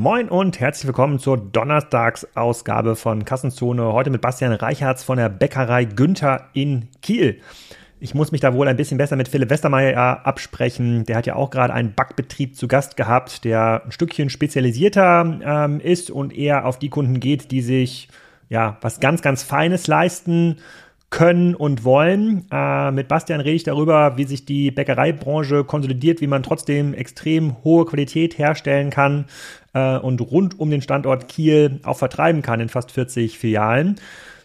Moin und herzlich willkommen zur Donnerstagsausgabe von Kassenzone. Heute mit Bastian Reichertz von der Bäckerei Günther in Kiel. Ich muss mich da wohl ein bisschen besser mit Philipp Westermeier absprechen. Der hat ja auch gerade einen Backbetrieb zu Gast gehabt, der ein Stückchen spezialisierter ähm, ist und eher auf die Kunden geht, die sich ja was ganz, ganz Feines leisten können und wollen. Äh, mit Bastian rede ich darüber, wie sich die Bäckereibranche konsolidiert, wie man trotzdem extrem hohe Qualität herstellen kann äh, und rund um den Standort Kiel auch vertreiben kann in fast 40 Filialen.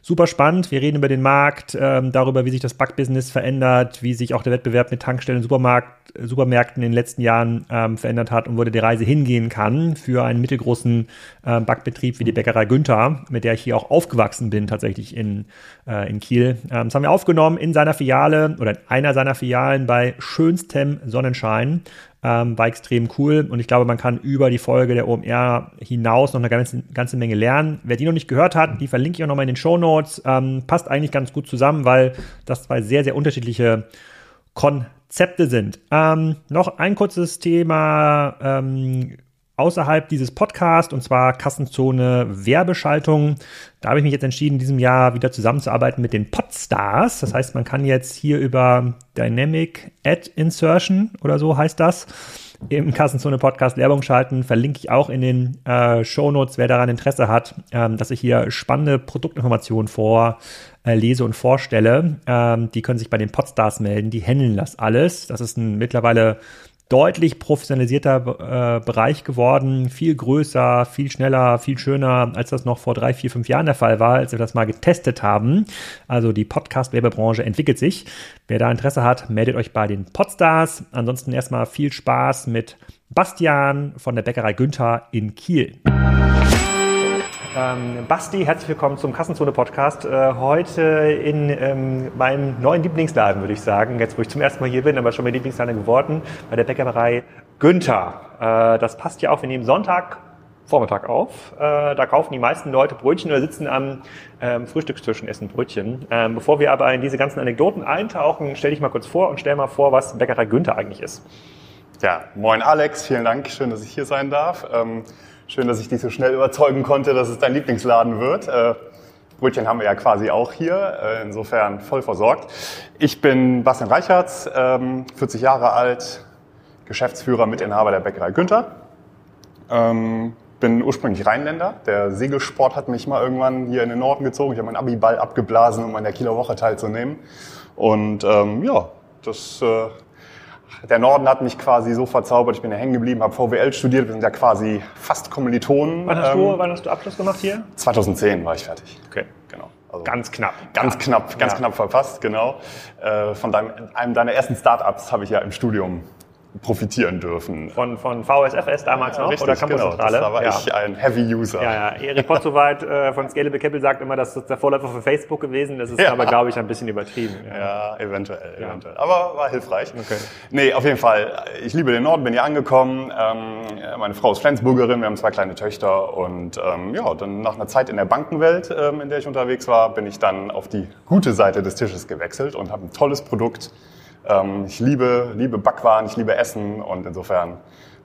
Super spannend. Wir reden über den Markt, ähm, darüber, wie sich das Backbusiness verändert, wie sich auch der Wettbewerb mit Tankstellen und Supermarkt, Supermärkten in den letzten Jahren ähm, verändert hat und wo die Reise hingehen kann für einen mittelgroßen äh, Backbetrieb wie die Bäckerei Günther, mit der ich hier auch aufgewachsen bin, tatsächlich in, äh, in Kiel. Ähm, das haben wir aufgenommen in seiner Filiale oder in einer seiner Filialen bei schönstem Sonnenschein. Ähm, war extrem cool und ich glaube, man kann über die Folge der OMR hinaus noch eine ganze, ganze Menge lernen. Wer die noch nicht gehört hat, die verlinke ich auch nochmal in den Show Notes. Ähm, passt eigentlich ganz gut zusammen, weil das zwei sehr, sehr unterschiedliche Konzepte sind. Ähm, noch ein kurzes Thema ähm, außerhalb dieses Podcasts und zwar Kassenzone Werbeschaltung. Da habe ich mich jetzt entschieden, in diesem Jahr wieder zusammenzuarbeiten mit den Podstars. Das heißt, man kann jetzt hier über Dynamic Ad Insertion oder so heißt das im Kassenzone Podcast Werbung schalten. Verlinke ich auch in den äh, Show Notes, wer daran Interesse hat, ähm, dass ich hier spannende Produktinformationen vorlese äh, und vorstelle. Ähm, die können sich bei den Podstars melden. Die handeln das alles. Das ist ein mittlerweile deutlich professionalisierter äh, Bereich geworden, viel größer, viel schneller, viel schöner, als das noch vor drei, vier, fünf Jahren der Fall war, als wir das mal getestet haben. Also die Podcast-Werbebranche entwickelt sich. Wer da Interesse hat, meldet euch bei den Podstars. Ansonsten erstmal viel Spaß mit Bastian von der Bäckerei Günther in Kiel. Ähm, Basti, herzlich willkommen zum Kassenzone-Podcast. Äh, heute in ähm, meinem neuen Lieblingsladen, würde ich sagen. Jetzt, wo ich zum ersten Mal hier bin, aber schon mein Lieblingsladen geworden, bei der Bäckerei Günther. Äh, das passt ja auch, wir nehmen Sonntag Vormittag auf. Äh, da kaufen die meisten Leute Brötchen oder sitzen am ähm, Frühstückstisch und essen Brötchen. Ähm, bevor wir aber in diese ganzen Anekdoten eintauchen, stell dich mal kurz vor und stell mal vor, was Bäckerei Günther eigentlich ist. Ja, moin Alex, vielen Dank, schön, dass ich hier sein darf. Ähm, Schön, dass ich dich so schnell überzeugen konnte, dass es dein Lieblingsladen wird. Äh, Brötchen haben wir ja quasi auch hier, äh, insofern voll versorgt. Ich bin Bastian Reichertz, 40 ähm, Jahre alt, Geschäftsführer, Mitinhaber der Bäckerei Günther. Ähm, bin ursprünglich Rheinländer. Der Segelsport hat mich mal irgendwann hier in den Norden gezogen. Ich habe meinen Abiball abgeblasen, um an der Kieler Woche teilzunehmen. Und ähm, ja, das äh, der Norden hat mich quasi so verzaubert, ich bin ja hängen geblieben, habe VWL studiert, wir sind ja quasi fast Kommilitonen. Wann hast, du, ähm, wann hast du Abschluss gemacht hier? 2010 war ich fertig. Okay. Genau. Also ganz knapp. Ganz knapp, ganz ja. knapp verpasst, genau. Äh, von deinem, einem deiner ersten Startups habe ich ja im Studium profitieren dürfen. Von, von VSFS damals noch Richtig, oder Campuszentrale? Genau, da war ja. ich ein Heavy-User. Ja, ja. Erik Potzowait äh, von Scalable Capital sagt immer, das ist der Vorläufer für Facebook gewesen. Das ist ja. aber, glaube ich, ein bisschen übertrieben. Ja, ja eventuell, eventuell. Aber war hilfreich. Okay. Nee, auf jeden Fall. Ich liebe den Norden, bin hier angekommen. Ähm, meine Frau ist Flensburgerin, wir haben zwei kleine Töchter. Und ähm, ja, dann nach einer Zeit in der Bankenwelt, ähm, in der ich unterwegs war, bin ich dann auf die gute Seite des Tisches gewechselt und habe ein tolles Produkt ich liebe, liebe Backwaren, ich liebe Essen und insofern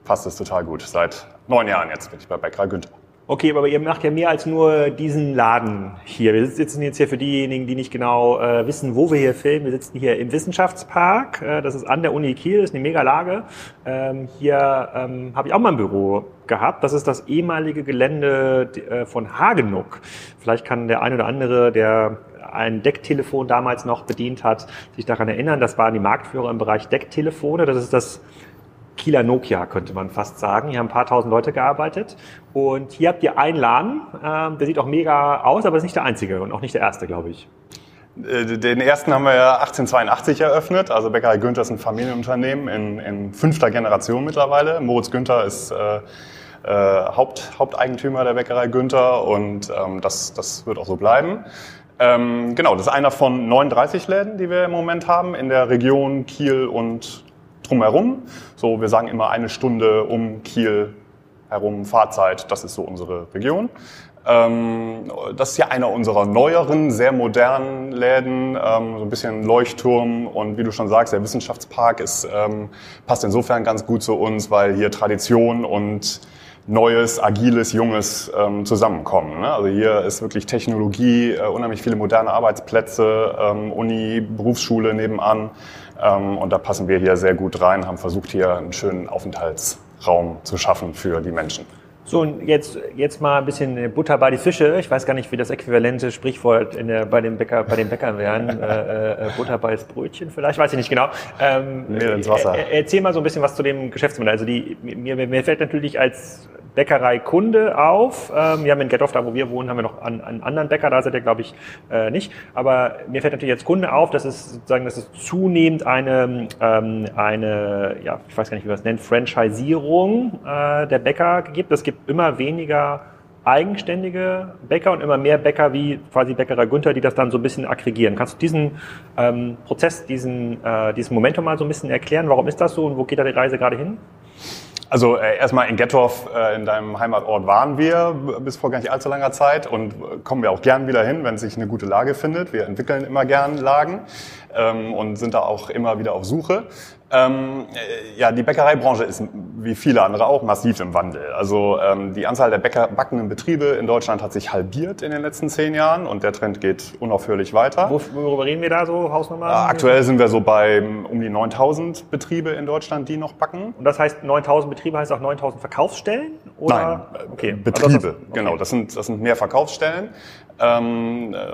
passt es total gut. Seit neun Jahren jetzt bin ich bei Bäckerei Günther. Okay, aber ihr macht ja mehr als nur diesen Laden hier. Wir sitzen jetzt hier für diejenigen, die nicht genau äh, wissen, wo wir hier filmen. Wir sitzen hier im Wissenschaftspark. Äh, das ist an der Uni Kiel, das ist eine mega Lage. Ähm, hier ähm, habe ich auch mal ein Büro gehabt. Das ist das ehemalige Gelände äh, von Hagenuck. Vielleicht kann der ein oder andere, der ein Decktelefon damals noch bedient hat, sich daran erinnern. Das waren die Marktführer im Bereich Decktelefone. Das ist das Kieler Nokia, könnte man fast sagen. Hier haben ein paar tausend Leute gearbeitet. Und hier habt ihr einen Laden, ähm, der sieht auch mega aus, aber ist nicht der einzige und auch nicht der erste, glaube ich. Äh, den ersten haben wir ja 1882 eröffnet. Also Bäckerei Günther ist ein Familienunternehmen in, in fünfter Generation mittlerweile. Moritz Günther ist äh, äh, Haupt, Haupteigentümer der Bäckerei Günther und ähm, das, das wird auch so bleiben. Ähm, genau, das ist einer von 39 Läden, die wir im Moment haben in der Region Kiel und drumherum. So, wir sagen immer eine Stunde um Kiel herum Fahrzeit, das ist so unsere Region. Ähm, das ist ja einer unserer neueren, sehr modernen Läden, ähm, so ein bisschen Leuchtturm und wie du schon sagst, der Wissenschaftspark ist, ähm, passt insofern ganz gut zu uns, weil hier Tradition und Neues, agiles, Junges ähm, zusammenkommen. Ne? Also hier ist wirklich Technologie, äh, unheimlich viele moderne Arbeitsplätze, ähm, Uni, Berufsschule nebenan. Ähm, und da passen wir hier sehr gut rein, haben versucht, hier einen schönen Aufenthaltsraum zu schaffen für die Menschen. So, und jetzt, jetzt mal ein bisschen Butter bei die Fische. Ich weiß gar nicht, wie das äquivalente Sprichwort in der, bei, den Bäcker, bei den Bäckern wären. äh, äh, Butter bei das Brötchen vielleicht, weiß ich nicht genau. Ähm, Mehl ins Wasser. Erzähl mal so ein bisschen was zu dem Geschäftsmodell. Also die, mir, mir fällt natürlich als Bäckerei-Kunde auf. Ähm, wir haben in Gethoff, da wo wir wohnen, haben wir noch einen, einen anderen Bäcker, da seid ihr, glaube ich, äh, nicht. Aber mir fällt natürlich als Kunde auf, dass es sozusagen, dass es zunehmend eine, ähm, eine, ja, ich weiß gar nicht, wie man es nennt, Franchisierung äh, der Bäcker gibt. Es gibt immer weniger eigenständige Bäcker und immer mehr Bäcker wie quasi Bäckerei Günther, die das dann so ein bisschen aggregieren. Kannst du diesen ähm, Prozess, diesen, äh, diesen Momentum mal so ein bisschen erklären? Warum ist das so und wo geht da die Reise gerade hin? Also äh, erstmal in Gettorf, äh, in deinem Heimatort waren wir bis vor gar nicht allzu langer Zeit und äh, kommen wir auch gern wieder hin, wenn sich eine gute Lage findet. Wir entwickeln immer gern Lagen ähm, und sind da auch immer wieder auf Suche. Ähm, äh, ja, die Bäckereibranche ist wie viele andere auch massiv im Wandel. Also ähm, die Anzahl der Bäcker backenden Betriebe in Deutschland hat sich halbiert in den letzten zehn Jahren und der Trend geht unaufhörlich weiter. Worüber reden wir da so, Hausnummer? Äh, aktuell sind wir so bei um die 9000 Betriebe in Deutschland, die noch backen. Und das heißt 9000 Betriebe heißt auch 9000 Verkaufsstellen? Oder? Nein, okay. Betriebe, also das, okay. genau. Das sind, das sind mehr Verkaufsstellen. Ähm, äh,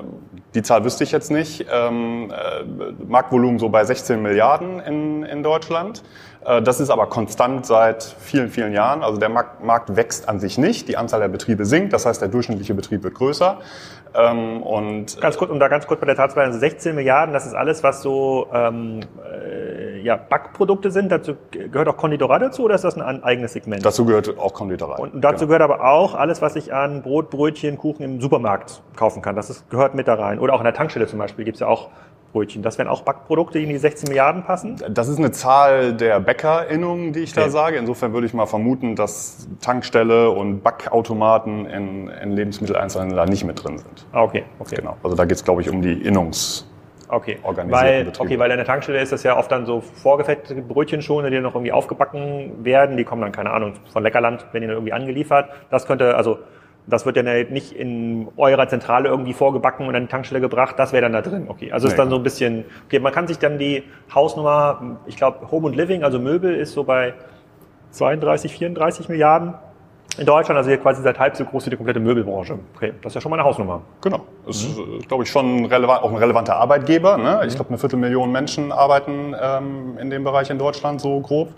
die Zahl wüsste ich jetzt nicht. Ähm, äh, Marktvolumen so bei 16 Milliarden in, in Deutschland. Äh, das ist aber konstant seit vielen, vielen Jahren. Also der Markt, Markt wächst an sich nicht. Die Anzahl der Betriebe sinkt. Das heißt, der durchschnittliche Betrieb wird größer. Ähm, und ganz kurz, um da ganz kurz bei der Tatsache, also 16 Milliarden, das ist alles, was so ähm, äh, ja, Backprodukte sind. Dazu gehört auch Konditorei dazu oder ist das ein eigenes Segment? Dazu gehört auch Konditorei. Und dazu genau. gehört aber auch alles, was ich an Brot, Brötchen, Kuchen im Supermarkt kaufen kann. Das ist, gehört mit da rein. Oder auch in der Tankstelle zum Beispiel gibt es ja auch Brötchen. Das wären auch Backprodukte, die in die 16 Milliarden passen? Das ist eine Zahl der Bäckerinnungen, die ich okay. da sage. Insofern würde ich mal vermuten, dass Tankstelle und Backautomaten in, in Lebensmitteleinzelhandel da nicht mit drin sind. Ah, okay. okay. Genau. Also da geht es, glaube ich, um die Innungs- Okay, weil, okay, weil in der Tankstelle ist das ja oft dann so vorgefertigte Brötchenschone, die noch irgendwie aufgebacken werden. Die kommen dann, keine Ahnung, von Leckerland, wenn die dann irgendwie angeliefert. Das könnte, also das wird ja nicht in eurer Zentrale irgendwie vorgebacken und an die Tankstelle gebracht. Das wäre dann da drin. Okay, also nee. ist dann so ein bisschen. Okay, man kann sich dann die Hausnummer, ich glaube Home and Living, also Möbel, ist so bei 32, 34 Milliarden in Deutschland, also hier quasi seit halb so groß wie die komplette Möbelbranche. Okay, das ist ja schon mal eine Hausnummer. Genau. Das ist, mhm. glaube ich, schon relevant, auch ein relevanter Arbeitgeber. Ne? Ich mhm. glaube, eine Viertelmillion Menschen arbeiten ähm, in dem Bereich in Deutschland so grob.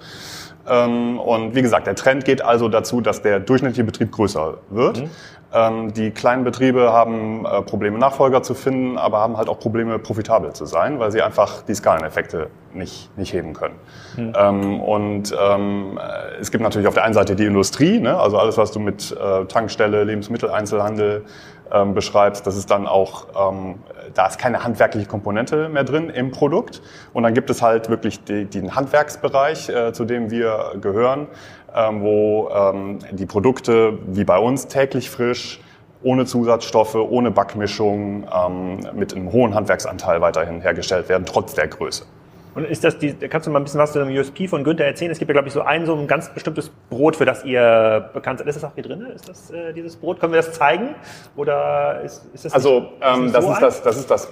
Ähm, und wie gesagt, der Trend geht also dazu, dass der durchschnittliche Betrieb größer wird. Mhm. Ähm, die kleinen Betriebe haben äh, Probleme, Nachfolger zu finden, aber haben halt auch Probleme, profitabel zu sein, weil sie einfach die Skaleneffekte nicht, nicht heben können. Mhm. Ähm, und äh, es gibt natürlich auf der einen Seite die Industrie, ne? also alles, was du mit äh, Tankstelle, Lebensmitteleinzelhandel ähm, beschreibst, das ist dann auch, ähm, da ist keine handwerkliche Komponente mehr drin im Produkt. Und dann gibt es halt wirklich die, den Handwerksbereich, äh, zu dem wir gehören, ähm, wo ähm, die Produkte wie bei uns täglich frisch, ohne Zusatzstoffe, ohne Backmischung, ähm, mit einem hohen Handwerksanteil weiterhin hergestellt werden, trotz der Größe. Und ist das die, kannst du mal ein bisschen was zu dem USP von Günther erzählen? Es gibt ja, glaube ich, so ein so ein ganz bestimmtes Brot, für das ihr bekannt seid. Ist das auch hier drin? Ist das äh, dieses Brot? Können wir das zeigen? Oder ist, ist das Also, nicht, ähm, ist das, so ist das, das ist das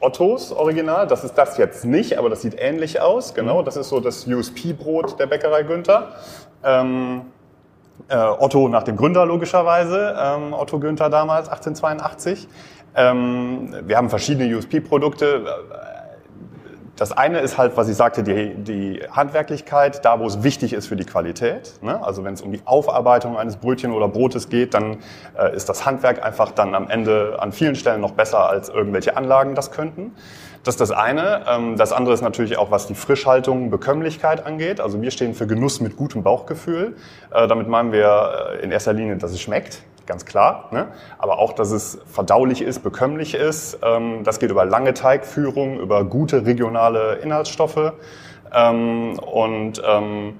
Ottos Original. Das ist das jetzt nicht, aber das sieht ähnlich aus. Genau, mhm. das ist so das USP-Brot der Bäckerei Günther. Ähm, äh, Otto nach dem Gründer logischerweise, ähm, Otto Günther damals, 1882. Ähm, wir haben verschiedene USP-Produkte das eine ist halt, was ich sagte, die, die Handwerklichkeit, da wo es wichtig ist für die Qualität. Ne? Also wenn es um die Aufarbeitung eines Brötchen oder Brotes geht, dann äh, ist das Handwerk einfach dann am Ende an vielen Stellen noch besser, als irgendwelche Anlagen das könnten. Das ist das eine. Ähm, das andere ist natürlich auch, was die Frischhaltung, Bekömmlichkeit angeht. Also wir stehen für Genuss mit gutem Bauchgefühl. Äh, damit meinen wir äh, in erster Linie, dass es schmeckt ganz klar. Ne? Aber auch, dass es verdaulich ist, bekömmlich ist. Ähm, das geht über lange Teigführung, über gute regionale Inhaltsstoffe. Ähm, und ähm,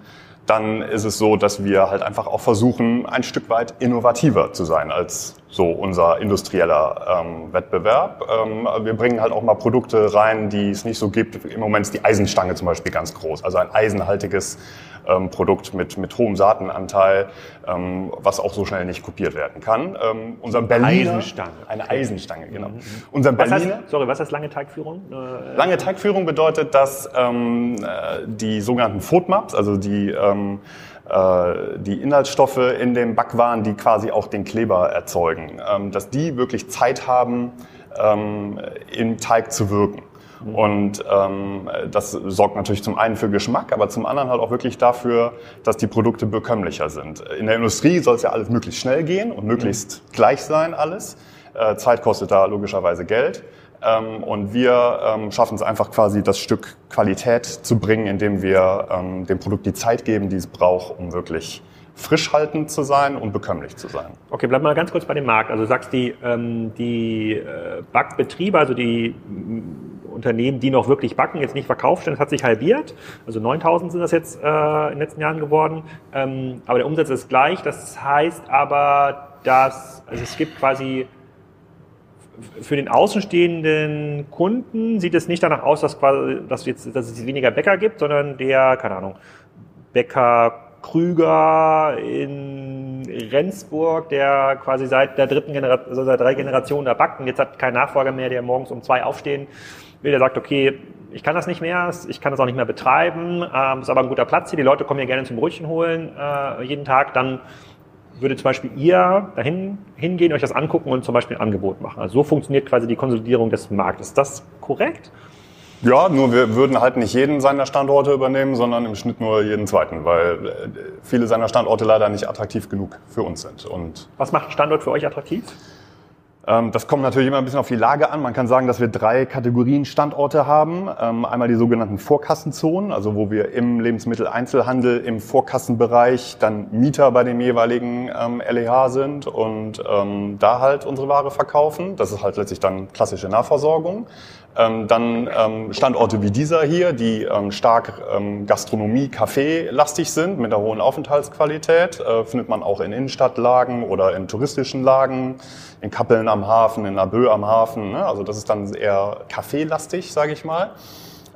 dann ist es so, dass wir halt einfach auch versuchen, ein Stück weit innovativer zu sein als so unser industrieller ähm, Wettbewerb. Ähm, wir bringen halt auch mal Produkte rein, die es nicht so gibt. Im Moment ist die Eisenstange zum Beispiel ganz groß, also ein eisenhaltiges ähm, Produkt mit, mit hohem Saatenanteil, ähm, was auch so schnell nicht kopiert werden kann. Ähm, unser Berliner, Eisenstange. Eine Eisenstange, genau. Mhm. Unser Was Berliner, heißt, sorry, was heißt lange Teigführung? Äh, Lange Teigführung bedeutet, dass ähm, äh, die sogenannten FODMAPs, also die, ähm, äh, die Inhaltsstoffe in dem Backwaren, die quasi auch den Kleber erzeugen, ähm, dass die wirklich Zeit haben, ähm, im Teig zu wirken. Und ähm, das sorgt natürlich zum einen für Geschmack, aber zum anderen halt auch wirklich dafür, dass die Produkte bekömmlicher sind. In der Industrie soll es ja alles möglichst schnell gehen und möglichst gleich sein alles. Äh, Zeit kostet da logischerweise Geld. Ähm, und wir ähm, schaffen es einfach quasi, das Stück Qualität zu bringen, indem wir ähm, dem Produkt die Zeit geben, die es braucht, um wirklich frischhaltend zu sein und bekömmlich zu sein. Okay, bleib mal ganz kurz bei dem Markt. Also du sagst, die, ähm, die äh, Backbetriebe, also die Unternehmen, die noch wirklich backen, jetzt nicht verkauft sind, das hat sich halbiert. Also 9000 sind das jetzt äh, in den letzten Jahren geworden. Ähm, aber der Umsatz ist gleich. Das heißt aber, dass also es gibt quasi für den außenstehenden Kunden sieht es nicht danach aus, dass, quasi, dass, jetzt, dass es weniger Bäcker gibt, sondern der, keine Ahnung, Bäcker Krüger in Rendsburg, der quasi seit der dritten Generation, also seit drei Generationen da backt und jetzt hat kein Nachfolger mehr, der morgens um zwei aufstehen der sagt, okay, ich kann das nicht mehr, ich kann das auch nicht mehr betreiben, ähm, ist aber ein guter Platz hier, die Leute kommen hier gerne zum Brötchen holen äh, jeden Tag, dann würde zum Beispiel ihr dahin hingehen, euch das angucken und zum Beispiel ein Angebot machen. Also so funktioniert quasi die Konsolidierung des Marktes. Ist das korrekt? Ja, nur wir würden halt nicht jeden seiner Standorte übernehmen, sondern im Schnitt nur jeden zweiten, weil äh, viele seiner Standorte leider nicht attraktiv genug für uns sind. Und Was macht ein Standort für euch attraktiv? Ähm, Das kommt natürlich immer ein bisschen auf die Lage an. Man kann sagen, dass wir drei Kategorien Standorte haben. Ähm, Einmal die sogenannten Vorkassenzonen, also wo wir im Lebensmitteleinzelhandel im Vorkassenbereich dann Mieter bei dem jeweiligen ähm, LEH sind und da halt unsere Ware verkaufen. Das ist halt letztlich dann klassische Nahversorgung. Ähm, dann ähm, Standorte wie dieser hier, die ähm, stark ähm, Gastronomie, Café lastig sind mit einer hohen Aufenthaltsqualität, äh, findet man auch in Innenstadtlagen oder in touristischen Lagen, in Kappeln am Hafen, in Laboe am Hafen. Ne? Also das ist dann eher Café-lastig, sage ich mal.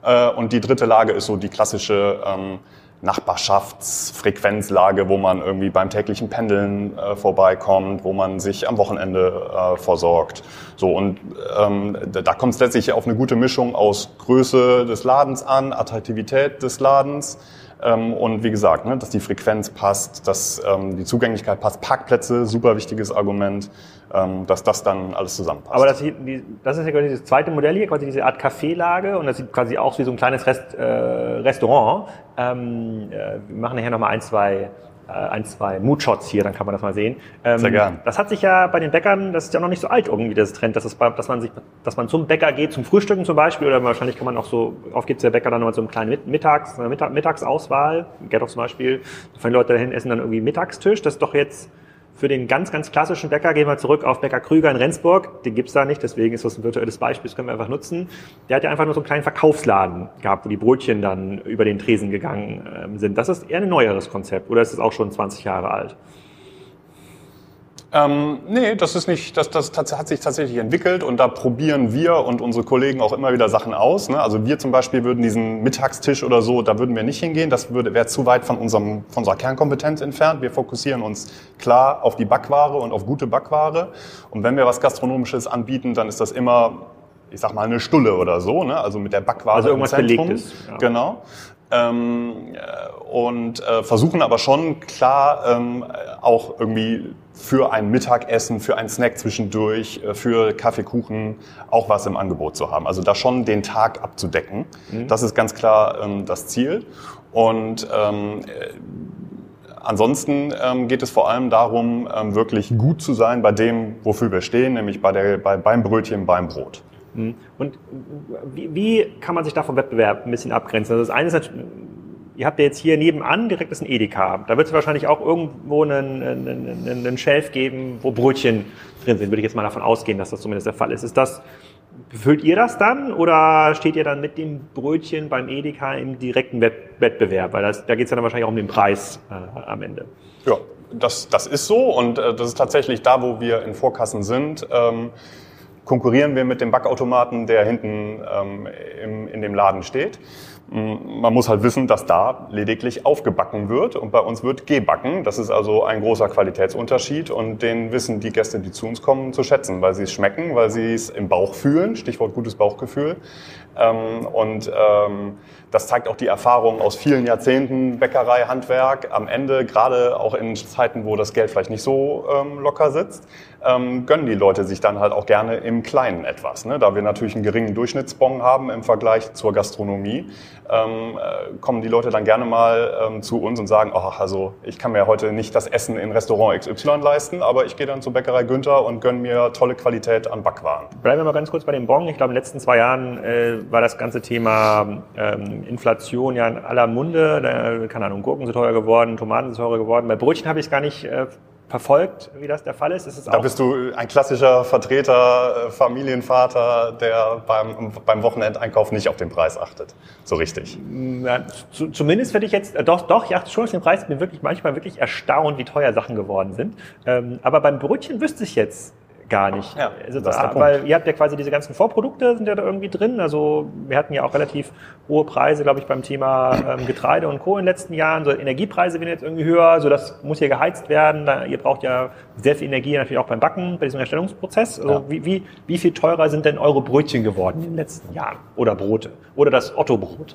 Äh, und die dritte Lage ist so die klassische ähm, Nachbarschaftsfrequenzlage, wo man irgendwie beim täglichen Pendeln äh, vorbeikommt, wo man sich am Wochenende äh, versorgt. So und ähm, da, kommt es letztlich auf eine gute Mischung aus Größe des Ladens an, Attraktivität des Ladens und wie gesagt, ne, dass die Frequenz passt, dass ähm, die Zugänglichkeit passt, Parkplätze, super wichtiges Argument, ähm, dass das dann alles zusammenpasst. Aber das, hier- das ist ja quasi das zweite Modell hier, quasi diese Art Kaffeelage und das sieht quasi aus wie so ein kleines Rest, äh, Restaurant. Ähm, äh, wir machen nachher nochmal ein, zwei, ein, zwei Moodshots hier, dann kann man das mal sehen. Ähm, Sehr gern. Das hat sich ja bei den Bäckern, das ist ja noch nicht so alt irgendwie, das Trend, dass, es, dass, man sich, dass man zum Bäcker geht, zum Frühstücken zum Beispiel, oder wahrscheinlich kann man auch so, oft gibt der Bäcker dann noch so einen kleinen Mit- Mittags, eine Mittag, Mittagsauswahl, Ghetto zum Beispiel, da fahren Leute dahin, essen dann irgendwie Mittagstisch, das ist doch jetzt für den ganz, ganz klassischen Bäcker gehen wir zurück auf Bäcker Krüger in Rendsburg. Den gibt's da nicht, deswegen ist das ein virtuelles Beispiel, das können wir einfach nutzen. Der hat ja einfach nur so einen kleinen Verkaufsladen gehabt, wo die Brötchen dann über den Tresen gegangen ähm, sind. Das ist eher ein neueres Konzept oder ist es auch schon 20 Jahre alt? Ähm, nee, das ist nicht, das, das hat sich tatsächlich entwickelt und da probieren wir und unsere Kollegen auch immer wieder Sachen aus. Ne? Also wir zum Beispiel würden diesen Mittagstisch oder so, da würden wir nicht hingehen. Das würde wäre zu weit von unserem von unserer Kernkompetenz entfernt. Wir fokussieren uns klar auf die Backware und auf gute Backware. Und wenn wir was Gastronomisches anbieten, dann ist das immer, ich sag mal, eine Stulle oder so. Ne? Also mit der Backware Also irgendwas im Zentrum. Belegtes, ja. Genau. Ähm, äh, und äh, versuchen aber schon klar ähm, auch irgendwie für ein Mittagessen, für einen Snack zwischendurch, äh, für Kaffeekuchen auch was im Angebot zu haben. Also da schon den Tag abzudecken. Das ist ganz klar ähm, das Ziel. Und ähm, äh, Ansonsten ähm, geht es vor allem darum, ähm, wirklich gut zu sein bei dem, wofür wir stehen, nämlich bei der, bei, beim Brötchen, beim Brot. Und wie, wie kann man sich da vom Wettbewerb ein bisschen abgrenzen? Also das eine ist natürlich, ihr habt ja jetzt hier nebenan direkt das ein Edeka. Da wird es wahrscheinlich auch irgendwo einen, einen, einen, Shelf geben, wo Brötchen drin sind. Würde ich jetzt mal davon ausgehen, dass das zumindest der Fall ist. Ist das, befüllt ihr das dann oder steht ihr dann mit dem Brötchen beim Edeka im direkten Wett- Wettbewerb? Weil das, da geht es ja dann wahrscheinlich auch um den Preis äh, am Ende. Ja, das, das ist so und äh, das ist tatsächlich da, wo wir in Vorkassen sind. Ähm, konkurrieren wir mit dem Backautomaten, der hinten ähm, im, in dem Laden steht. Mm, man muss halt wissen, dass da lediglich aufgebacken wird und bei uns wird gebacken. Das ist also ein großer Qualitätsunterschied und den wissen die Gäste, die zu uns kommen, zu schätzen, weil sie es schmecken, weil sie es im Bauch fühlen. Stichwort gutes Bauchgefühl. Ähm, und ähm, das zeigt auch die Erfahrung aus vielen Jahrzehnten Bäckerei, Handwerk. Am Ende, gerade auch in Zeiten, wo das Geld vielleicht nicht so ähm, locker sitzt, ähm, gönnen die Leute sich dann halt auch gerne im Kleinen etwas. Ne? Da wir natürlich einen geringen Durchschnittsbon haben im Vergleich zur Gastronomie, ähm, äh, kommen die Leute dann gerne mal ähm, zu uns und sagen, ach, also ich kann mir heute nicht das Essen in Restaurant XY leisten, aber ich gehe dann zur Bäckerei Günther und gönne mir tolle Qualität an Backwaren. Bleiben wir mal ganz kurz bei dem Bon. Ich glaube, in den letzten zwei Jahren äh, war das ganze Thema ähm, Inflation ja in aller Munde. Da, keine Ahnung, Gurken sind teuer geworden, Tomaten sind teurer geworden. Bei Brötchen habe ich es gar nicht äh, verfolgt, wie das der Fall ist. ist da bist du ein klassischer Vertreter, äh, Familienvater, der beim, beim Wochenendeinkauf nicht auf den Preis achtet. So richtig. Na, zu, zumindest finde ich jetzt, äh, doch, doch, ich achte schon auf den Preis. Ich bin wirklich manchmal wirklich erstaunt, wie teuer Sachen geworden sind. Ähm, aber beim Brötchen wüsste ich jetzt gar nicht. Ja, also, das ist der weil ihr habt ja quasi diese ganzen Vorprodukte sind ja da irgendwie drin. Also wir hatten ja auch relativ hohe Preise, glaube ich, beim Thema ähm, Getreide und Co. in den letzten Jahren. So Energiepreise werden jetzt irgendwie höher, so das muss hier geheizt werden. Da, ihr braucht ja sehr viel Energie natürlich auch beim Backen, bei diesem Erstellungsprozess. Also ja. wie, wie, wie viel teurer sind denn eure Brötchen geworden in den letzten Jahren? Oder Brote? Oder das Otto-Brot?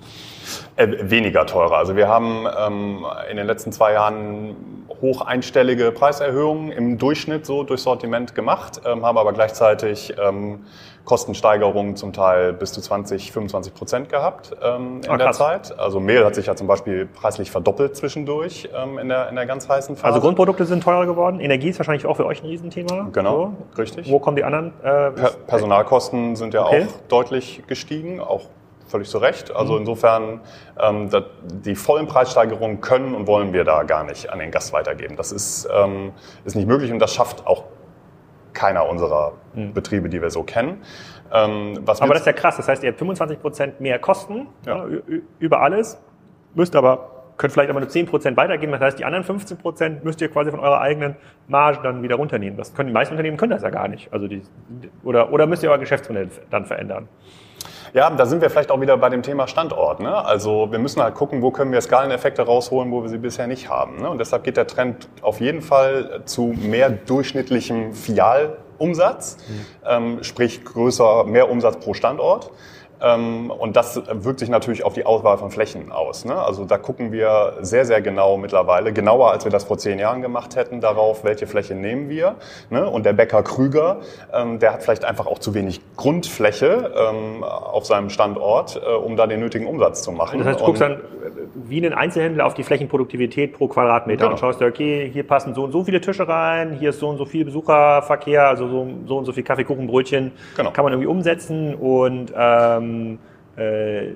Äh, weniger teurer. Also wir haben ähm, in den letzten zwei Jahren hoch einstellige Preiserhöhungen im Durchschnitt so durch Sortiment gemacht, ähm, haben aber gleichzeitig ähm, Kostensteigerungen zum Teil bis zu 20, 25 Prozent gehabt ähm, in oh, der Zeit. Also Mehl hat sich ja zum Beispiel preislich verdoppelt zwischendurch ähm, in, der, in der ganz heißen Phase. Also Grundprodukte sind teurer geworden. Energie ist wahrscheinlich auch für euch ein Riesenthema. Genau, so. richtig. Wo kommen die anderen? Äh, per Personalkosten sind ja okay. auch deutlich gestiegen, auch völlig zu Recht. Also mhm. insofern, ähm, die vollen Preissteigerungen können und wollen wir da gar nicht an den Gast weitergeben. Das ist, ähm, ist nicht möglich und das schafft auch keiner unserer mhm. Betriebe, die wir so kennen. Ähm, aber das ist ja krass. Das heißt, ihr habt 25 Prozent mehr Kosten ja. Ja, über alles, müsst aber könnt vielleicht aber nur 10 Prozent weitergeben. Das heißt, die anderen 15 Prozent müsst ihr quasi von eurer eigenen Marge dann wieder runternehmen. Das können die meisten Unternehmen können das ja gar nicht. Also die, oder, oder müsst ihr euer Geschäftsmodell dann verändern. Ja, da sind wir vielleicht auch wieder bei dem Thema Standort. Ne? Also wir müssen halt gucken, wo können wir Skaleneffekte rausholen, wo wir sie bisher nicht haben. Ne? Und deshalb geht der Trend auf jeden Fall zu mehr durchschnittlichem Filialumsatz, mhm. ähm, sprich größer, mehr Umsatz pro Standort. Ähm, und das wirkt sich natürlich auf die Auswahl von Flächen aus. Ne? Also da gucken wir sehr, sehr genau mittlerweile, genauer als wir das vor zehn Jahren gemacht hätten, darauf, welche Fläche nehmen wir. Ne? Und der Bäcker Krüger, ähm, der hat vielleicht einfach auch zu wenig Grundfläche ähm, auf seinem Standort, äh, um da den nötigen Umsatz zu machen. Das heißt, du guckst dann wie ein Einzelhändler auf die Flächenproduktivität pro Quadratmeter genau. und schaust dir, okay, hier passen so und so viele Tische rein, hier ist so und so viel Besucherverkehr, also so, so und so viel Kaffeekuchenbrötchen genau. kann man irgendwie umsetzen und ähm, ähm, äh,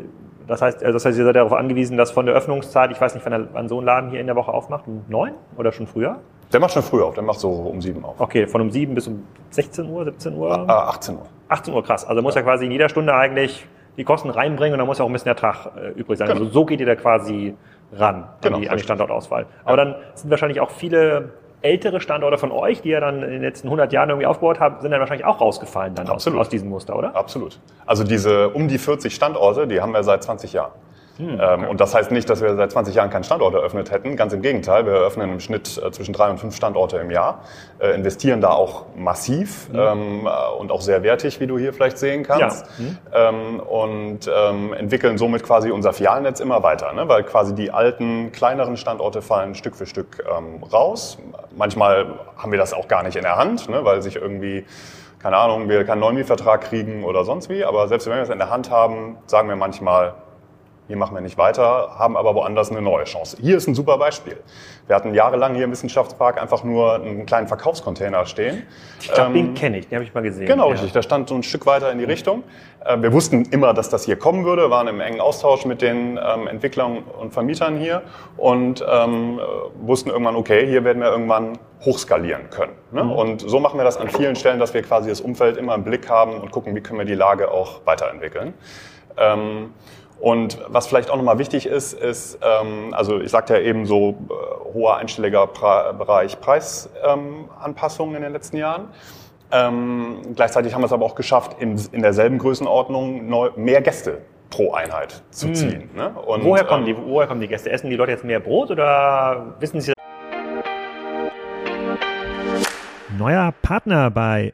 das heißt, also das heißt, ihr seid darauf angewiesen, dass von der Öffnungszeit, ich weiß nicht, wann, wann so ein Laden hier in der Woche aufmacht, um neun oder schon früher? Der macht schon früher auf, der macht so um sieben auf. Okay, von um sieben bis um 16 Uhr, 17 Uhr? Äh, 18 Uhr. 18 Uhr, krass. Also muss ja. ja quasi in jeder Stunde eigentlich die Kosten reinbringen und dann muss ja auch ein bisschen Ertrag äh, übrig sein. Genau. Also so geht ihr da quasi ran genau, an, die, an die Standortauswahl. Aber ja. dann sind wahrscheinlich auch viele ältere Standorte von euch, die ihr dann in den letzten 100 Jahren irgendwie aufgebaut habt, sind dann wahrscheinlich auch rausgefallen dann aus, aus, diesem Muster, oder? Absolut. Also diese um die 40 Standorte, die haben wir seit 20 Jahren. Hm, ähm, okay. und das heißt nicht, dass wir seit 20 Jahren keinen Standort eröffnet hätten. Ganz im Gegenteil, wir eröffnen im Schnitt äh, zwischen drei und fünf Standorte im Jahr, äh, investieren da auch massiv mhm. ähm, äh, und auch sehr wertig, wie du hier vielleicht sehen kannst. Ja. Mhm. Ähm, und entwickeln somit quasi unser Filialnetz immer weiter, ne? weil quasi die alten, kleineren Standorte fallen Stück für Stück raus. Manchmal haben wir das auch gar nicht in der Hand, ne? weil sich irgendwie keine Ahnung, wir keinen neuen Mietvertrag kriegen oder sonst wie, aber selbst wenn wir es in der Hand haben, sagen wir manchmal, hier machen wir nicht weiter, haben aber woanders eine neue Chance. Hier ist ein super Beispiel. Wir hatten jahrelang hier im Wissenschaftspark einfach nur einen kleinen Verkaufscontainer stehen. Ich glaube, den ähm, kenne ich, den habe ich mal gesehen. Genau, ja. richtig. Der stand so ein Stück weiter in die Richtung. Äh, wir wussten immer, dass das hier kommen würde, waren im engen Austausch mit den ähm, Entwicklern und Vermietern hier und ähm, wussten irgendwann, okay, hier werden wir irgendwann hochskalieren können. Ne? Mhm. Und so machen wir das an vielen Stellen, dass wir quasi das Umfeld immer im Blick haben und gucken, wie können wir die Lage auch weiterentwickeln. Ähm, Und was vielleicht auch nochmal wichtig ist, ist, ähm, also ich sagte ja eben so äh, hoher einstelliger pra Bereich Preisanpassungen ähm, in den letzten Jahren. Ähm, gleichzeitig haben wir es aber auch geschafft, in, in derselben Größenordnung neu, mehr Gäste pro Einheit zu hm. ziehen. Mm. Ne? Und, woher, kommen die, ähm, woher kommen die Gäste? Essen die Leute jetzt mehr Brot oder wissen sie? Neuer Partner bei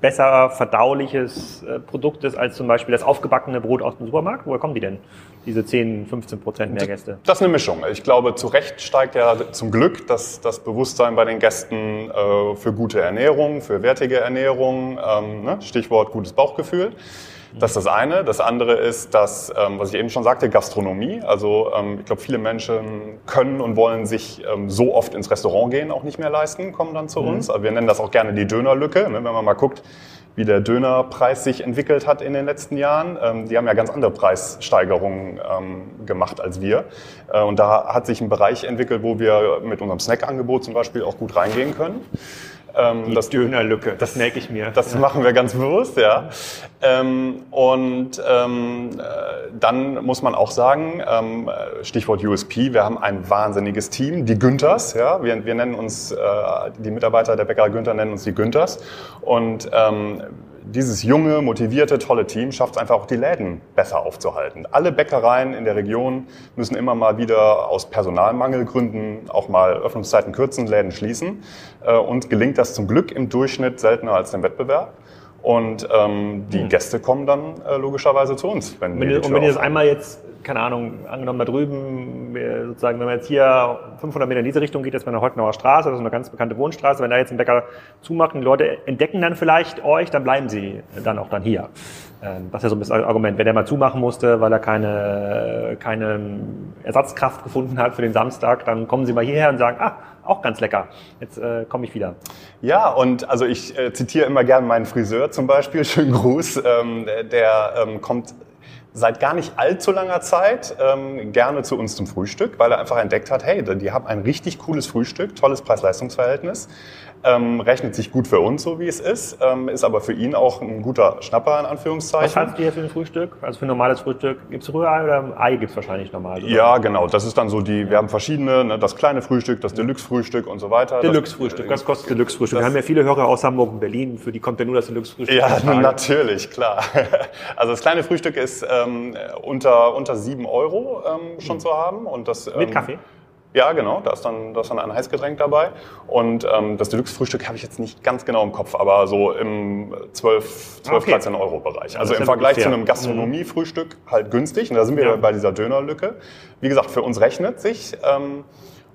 besser verdauliches äh, Produkt ist als zum Beispiel das aufgebackene Brot aus dem Supermarkt? Woher kommen die denn, diese 10, 15 Prozent mehr Gäste? Das ist eine Mischung. Ich glaube, zu Recht steigt ja zum Glück das, das Bewusstsein bei den Gästen äh, für gute Ernährung, für wertige Ernährung, ähm, ne? Stichwort gutes Bauchgefühl. Das ist das eine. Das andere ist, dass, ähm, was ich eben schon sagte, Gastronomie. Also ähm, ich glaube, viele Menschen können und wollen sich ähm, so oft ins Restaurant gehen auch nicht mehr leisten, kommen dann zu mhm. uns. Aber wir nennen das auch gerne die Dönerlücke. Ne? Wenn man mal guckt, wie der Dönerpreis sich entwickelt hat in den letzten Jahren. Ähm, die haben ja ganz andere Preissteigerungen ähm, gemacht als wir. Äh, und da hat sich ein Bereich entwickelt, wo wir mit unserem Snackangebot zum Beispiel auch gut reingehen können. Ähm, Die das, Dönerlücke, das merke ich mir. Das ja. machen wir ganz bewusst, ja. Ähm, und ähm, äh, dann muss man auch sagen, ähm, Stichwort USP, wir haben ein wahnsinniges Team, die Günthers, ja. Wir, wir nennen uns, äh, die Mitarbeiter der Bäckerei Günther nennen uns die Günthers. Und ähm, dieses junge, motivierte, tolle Team schafft es einfach auch die Läden besser aufzuhalten. Alle Bäckereien in der Region müssen immer mal wieder aus Personalmangelgründen auch mal Öffnungszeiten kürzen, Läden schließen. Äh, und gelingt das zum Glück im Durchschnitt seltener als im Wettbewerb. Und ähm, die hm. Gäste kommen dann äh, logischerweise zu uns. Wenn wenn und wenn ihr das einmal jetzt, keine Ahnung, angenommen da drüben, wir sozusagen, wenn man jetzt hier 500 Meter in diese Richtung geht, ist man eine Heutenauer Straße, das ist eine ganz bekannte Wohnstraße. Wenn da jetzt ein Bäcker zumacht und die Leute entdecken dann vielleicht euch, dann bleiben sie dann auch dann hier. Ähm, das ist ja so ein bisschen Argument. Wenn der mal zumachen musste, weil er keine, keine Ersatzkraft gefunden hat für den Samstag, dann kommen sie mal hierher und sagen, ah, auch ganz lecker. Jetzt äh, komme ich wieder. Ja, und also ich äh, zitiere immer gerne meinen Friseur zum Beispiel. Schönen Gruß. Ähm, der ähm, kommt seit gar nicht allzu langer Zeit ähm, gerne zu uns zum Frühstück, weil er einfach entdeckt hat, hey, die haben ein richtig cooles Frühstück, tolles Preis-Leistungs-Verhältnis ähm, rechnet sich gut für uns, so wie es ist, ähm, ist aber für ihn auch ein guter Schnapper, in Anführungszeichen. Was hast du hier für ein Frühstück? Also für ein normales Frühstück gibt es Rührei oder Ei gibt es wahrscheinlich normal? Oder? Ja, genau. Das ist dann so die, wir haben verschiedene, ne, das kleine Frühstück, das Deluxe-Frühstück und so weiter. Deluxe-Frühstück, was kostet Deluxe-Frühstück? Wir haben ja viele Hörer aus Hamburg und Berlin, für die kommt ja nur das Deluxe-Frühstück. Ja, natürlich, klar. Also das kleine Frühstück ist ähm, unter, unter sieben Euro ähm, schon mhm. zu haben. Und das, ähm, Mit Kaffee? Ja, genau, da ist dann, da ist dann ein Heißgetränk dabei. Und ähm, das Deluxe-Frühstück habe ich jetzt nicht ganz genau im Kopf, aber so im 12, 12 okay. 13 Euro Bereich. Also im Vergleich zu einem Gastronomie-Frühstück halt günstig. Und da sind wir ja. bei dieser Dönerlücke. Wie gesagt, für uns rechnet sich. Ähm,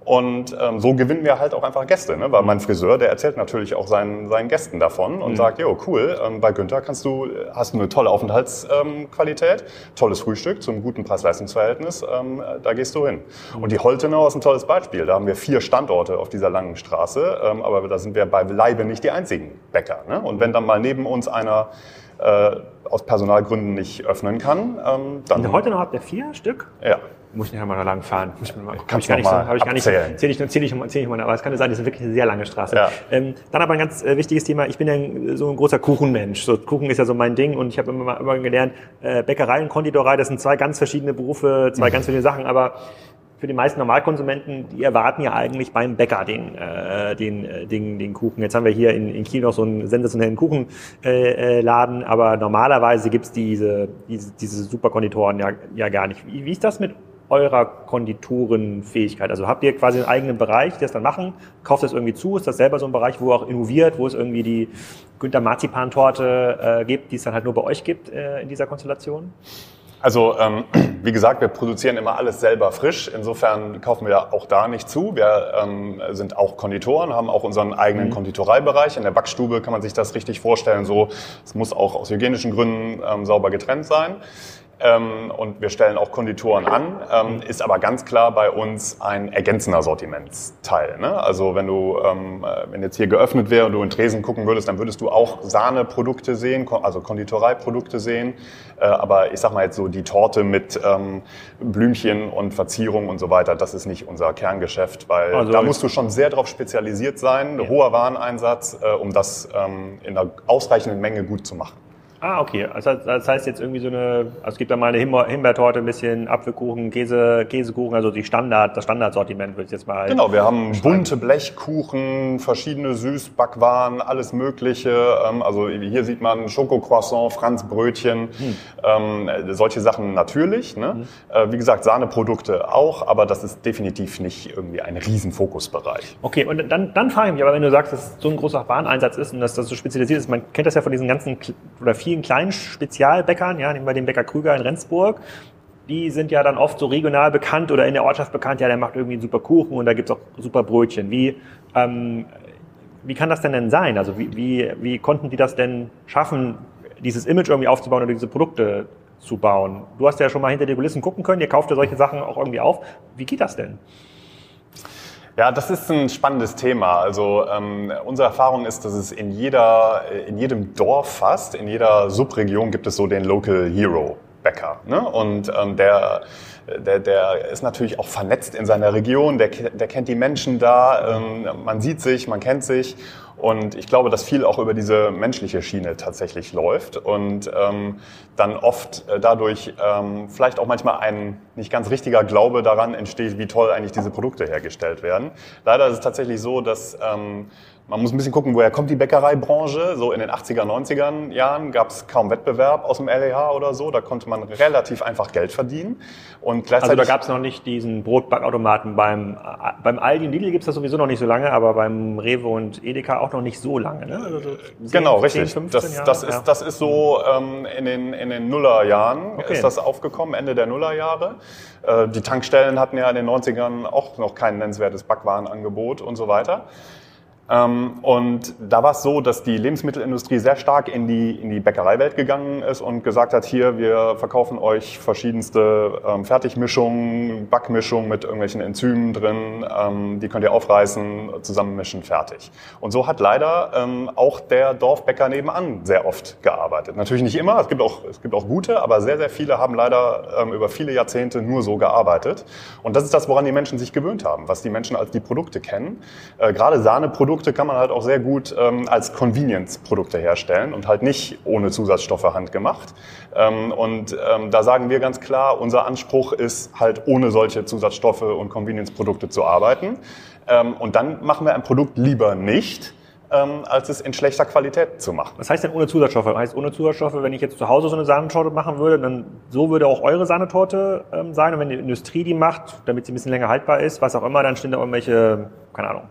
und ähm, so gewinnen wir halt auch einfach Gäste, ne? weil mein Friseur, der erzählt natürlich auch seinen, seinen Gästen davon und mhm. sagt, jo, cool, ähm, bei Günther kannst du, hast du eine tolle Aufenthaltsqualität, ähm, tolles Frühstück zum guten Preis-Leistungs-Verhältnis, ähm, da gehst du hin. Mhm. Und die Holtenau ist ein tolles Beispiel. Da haben wir vier Standorte auf dieser langen Straße, ähm, aber da sind wir bei Leibe nicht die einzigen Bäcker. Ne? Und wenn dann mal neben uns einer äh, aus Personalgründen nicht öffnen kann, ähm, dann... Und heute noch habt ihr vier Stück? Ja. Muss ich nachher mal lang fahren. Muss ich mal, Kannst ich gar noch nicht so, habe ich gar nicht zähle ich, zähl ich, zähl ich mal, aber es kann sein, das ist wirklich eine sehr lange Straße. Ja. Ähm, dann aber ein ganz äh, wichtiges Thema, ich bin ja ein, so ein großer Kuchenmensch. So, Kuchen ist ja so mein Ding und ich habe immer, immer gelernt, äh, Bäckerei und Konditorei, das sind zwei ganz verschiedene Berufe, zwei ganz verschiedene Sachen, aber für die meisten Normalkonsumenten, die erwarten ja eigentlich beim Bäcker den, äh, den, äh, den, den Kuchen. Jetzt haben wir hier in, in Kiel noch so einen sensationellen Kuchenladen, äh, Laden, aber normalerweise gibt's diese, diese, diese Superkonditoren ja, ja gar nicht. Wie, wie ist das mit eurer Konditorenfähigkeit? Also habt ihr quasi einen eigenen Bereich, die das dann machen? Kauft das irgendwie zu? Ist das selber so ein Bereich, wo auch innoviert, wo es irgendwie die Günther Marzipan-Torte äh, gibt, die es dann halt nur bei euch gibt äh, in dieser Konstellation? Also ähm, wie gesagt, wir produzieren immer alles selber frisch. Insofern kaufen wir auch da nicht zu. Wir ähm, sind auch Konditoren, haben auch unseren eigenen Konditoreibereich. In der Backstube kann man sich das richtig vorstellen. So, es muss auch aus hygienischen Gründen ähm, sauber getrennt sein. Ähm, und wir stellen auch Konditoren an, ähm, ist aber ganz klar bei uns ein ergänzender Sortimentsteil. Ne? Also wenn du, ähm, äh, wenn jetzt hier geöffnet wäre und du in Tresen gucken würdest, dann würdest du auch Sahneprodukte sehen, also Konditoreiprodukte sehen. Äh, aber ich sag mal jetzt so die Torte mit ähm, Blümchen und Verzierung und so weiter, das ist nicht unser Kerngeschäft, weil Also- da musst du schon sehr darauf spezialisiert sein, hoher Wareneinsatz, äh, um das ähm, in einer ausreichenden Menge gut zu machen. Ah, okay. Also das heißt jetzt irgendwie so eine, also es gibt da mal eine Himbeer, Himbeertorte, ein bisschen Apfelkuchen, Käse, Käsekuchen, also die Standard, das Standardsortiment würde ich jetzt mal. Genau, wir haben bunte Blechkuchen, verschiedene Süßbackwaren, alles Mögliche. Ähm, Also hier sieht man Schokocroissant, Franzbrötchen, ähm, solche Sachen natürlich. Ne? Äh, Wie gesagt, Sahneprodukte auch, aber das ist definitiv nicht irgendwie ein Riesenfokusbereich. Okay, und dann, dann frage ich mich, aber wenn du sagst, dass es so ein großer Wareneinsatz ist und dass das so spezialisiert ist, man kennt das ja von diesen ganzen oder vielen kleinen Spezialbäckern, ja, nehmen wir den Bäcker Krüger in Rendsburg, die sind ja dann oft so regional bekannt oder in der Ortschaft bekannt, ja, der macht irgendwie einen super Kuchen und da gibt's auch super Brötchen. Wie, ähm, wie kann das denn denn sein? Also wie, wie, wie konnten die das denn schaffen, dieses Image irgendwie aufzubauen oder diese Produkte zu bauen? Du hast ja schon mal hinter die Kulissen gucken können, ihr kauft ja solche Sachen auch irgendwie auf. Wie geht das denn? Ja, das ist ein spannendes Thema. Also ähm, unsere Erfahrung ist, dass es in jeder, in jedem Dorf fast, in jeder Subregion gibt es so den Local Hero Bäcker. Ne? Und ähm, der, der, der ist natürlich auch vernetzt in seiner Region, der, der kennt die Menschen da, ähm, man sieht sich, man kennt sich. Und ich glaube, dass viel auch über diese menschliche Schiene tatsächlich läuft und ähm, dann oft äh, dadurch ähm, vielleicht auch manchmal ein nicht ganz richtiger Glaube daran entsteht, wie toll eigentlich diese Produkte hergestellt werden. Leider ist es tatsächlich so, dass ähm, man muss ein bisschen gucken, woher kommt die Bäckereibranche. So in den 80er, 90er Jahren gab es kaum Wettbewerb aus dem LEH oder so. Da konnte man relativ einfach Geld verdienen. Und Also gleichzeitig da gab es noch nicht diesen Brotbackautomaten beim, beim Aldi und Lidl gibt es das sowieso noch nicht so lange, aber beim Rewe und Edeka auch noch nicht so lange. Ne? Also so 10, Genau, 10, richtig. 15 das, Jahre, das, ja. ist, das ist so ähm, in den, in den Nullerjahren Okay. ist das aufgekommen, Ende der Nullerjahre. Äh, die Tankstellen hatten ja in den 90ern auch noch kein nennenswertes Backwarenangebot und so weiter. Ähm, und da war es so, dass die Lebensmittelindustrie sehr stark in die, in die Bäckereiwelt gegangen ist und gesagt hat, hier, wir verkaufen euch verschiedenste ähm, Fertigmischungen, Backmischungen mit irgendwelchen Enzymen drin, ähm, die könnt ihr aufreißen, zusammenmischen, fertig. Und so hat leider auch der Dorfbäcker nebenan sehr oft gearbeitet. Natürlich nicht immer, es gibt auch, es gibt auch gute, aber sehr, sehr viele haben leider über viele Jahrzehnte nur so gearbeitet. Und das ist das, woran die Menschen sich gewöhnt haben, was die Menschen als die Produkte kennen. Äh, gerade Sahneprodukte kann man halt auch sehr gut ähm, als Convenience-Produkte herstellen und halt nicht ohne Zusatzstoffe handgemacht. Ähm, und ähm, da sagen wir ganz klar, unser Anspruch ist halt ohne solche Zusatzstoffe und Convenience-Produkte zu arbeiten. Ähm, und dann machen wir ein Produkt lieber nicht, ähm, als es in schlechter Qualität zu machen. Was heißt denn ohne Zusatzstoffe? Heißt ohne Zusatzstoffe, wenn ich jetzt zu Hause so eine Sahnetorte machen würde, dann so würde auch eure Sahnetorte ähm, sein. Und wenn die Industrie die macht, damit sie ein bisschen länger haltbar ist, was auch immer, dann stehen da irgendwelche, keine Ahnung,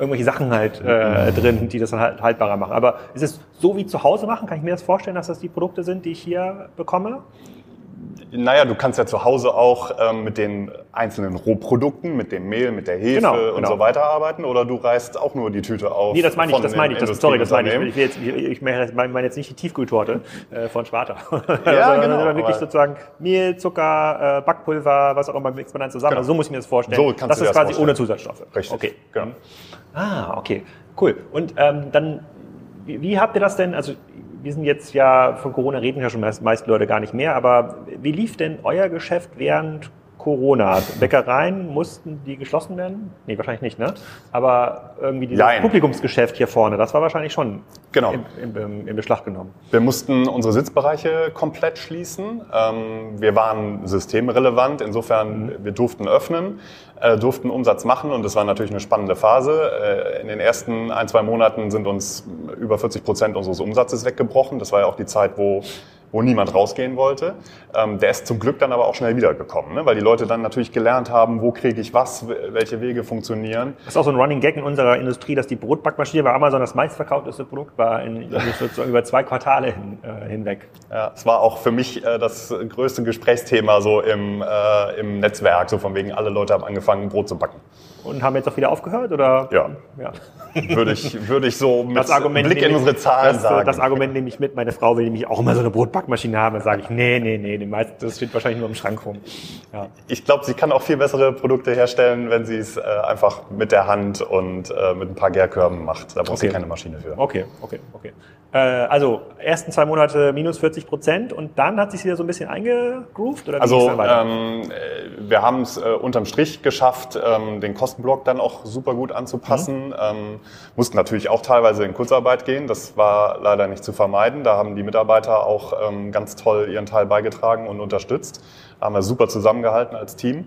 irgendwelche Sachen halt äh, drin, die das dann halt haltbarer machen. Aber ist es so wie zu Hause machen? Kann ich mir das vorstellen, dass das die Produkte sind, die ich hier bekomme? Naja, du kannst ja zu Hause auch ähm, mit den einzelnen Rohprodukten, mit dem Mehl, mit der Hefe Genau, und genau. so weiter arbeiten oder du reißt auch nur die Tüte auf. Nee, das meine ich, das meine ich, das, sorry, das meine ich. Ich, jetzt, ich, ich meine jetzt nicht die Tiefkühltorte äh, von Sparta. Ja, sondern, genau, wirklich sozusagen Mehl, Zucker, äh, Backpulver, was auch immer, mixt man dann zusammen. Genau. Also so muss ich mir das vorstellen. So kannst das du ist das quasi vorstellen. ohne Zusatzstoffe. Richtig, Okay. genau. Ah, okay. Cool. Und ähm, dann, wie, wie habt ihr das denn, also wir sind jetzt ja, von Corona reden ja schon meist, Leute gar nicht mehr, aber wie lief denn euer Geschäft während Corona. Bäckereien mussten die geschlossen werden? Nee, wahrscheinlich nicht, ne? Aber irgendwie dieses Nein. Publikumsgeschäft hier vorne, das war wahrscheinlich schon Genau. in, in, in Beschlag genommen. Wir mussten unsere Sitzbereiche komplett schließen. Ähm, wir waren systemrelevant, insofern wir durften öffnen, äh, durften Umsatz machen und das war natürlich eine spannende Phase. Äh, in den ersten ein, zwei Monaten sind uns über 40 Prozent unseres Umsatzes weggebrochen. Das war ja auch die Zeit, wo wo niemand rausgehen wollte. Ähm, der ist zum Glück dann aber auch schnell wiedergekommen, ne? weil die Leute dann natürlich gelernt haben, wo kriege ich was, welche Wege funktionieren. Das ist auch so ein Running Gag in unserer Industrie, dass die Brotbackmaschine bei Amazon das meistverkaufteste Produkt war, in, sozusagen über zwei Quartale hin, äh, hinweg. Ja, es war auch für mich äh, das größte Gesprächsthema so im, äh, im Netzwerk, so von wegen alle Leute haben angefangen, Brot zu backen. Und haben jetzt auch wieder aufgehört, oder? Ja. ja. Würde ich, würde ich so mit Das Argument Blick in unsere Zahlen das, sagen. Das Argument nehme ich mit. Meine Frau will nämlich auch immer so eine Brotbackmaschine haben. Dann sage ich, nee, nee, nee, das steht wahrscheinlich nur im Schrank rum. Ja. ich glaube, sie kann auch viel bessere Produkte herstellen, wenn sie es äh, einfach mit der Hand und äh, mit ein paar Gärkörben macht. Da braucht sie Okay. keine Maschine für. Okay, okay, okay. Äh, also, ersten zwei Monate minus 40 Prozent und dann hat sich wieder so ein bisschen eingegroovt? Oder Also ähm, äh, wir haben es äh, unterm Strich geschafft, ähm, den Kostenblock dann auch super gut anzupassen. Ähm, mussten natürlich auch teilweise in Kurzarbeit gehen. Das war leider nicht zu vermeiden. Da haben die Mitarbeiter auch ähm, ganz toll ihren Teil beigetragen und unterstützt. Haben wir super zusammengehalten als Team.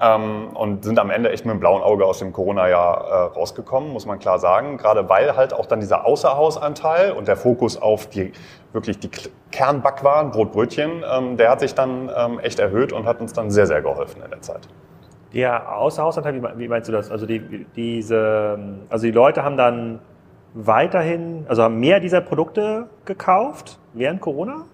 Ähm, und sind am Ende echt mit einem blauen Auge aus dem Corona-Jahr äh, rausgekommen, muss man klar sagen. Gerade weil halt auch dann dieser Außerhausanteil und der Fokus auf die wirklich die Kernbackwaren, Brotbrötchen, ähm, der hat sich dann ähm, echt erhöht und hat uns dann sehr, sehr geholfen in der Zeit. Außerhausanteil, wie, me- wie meinst du das? Also, die, diese, also die Leute haben dann weiterhin, also haben mehr dieser Produkte gekauft während Corona?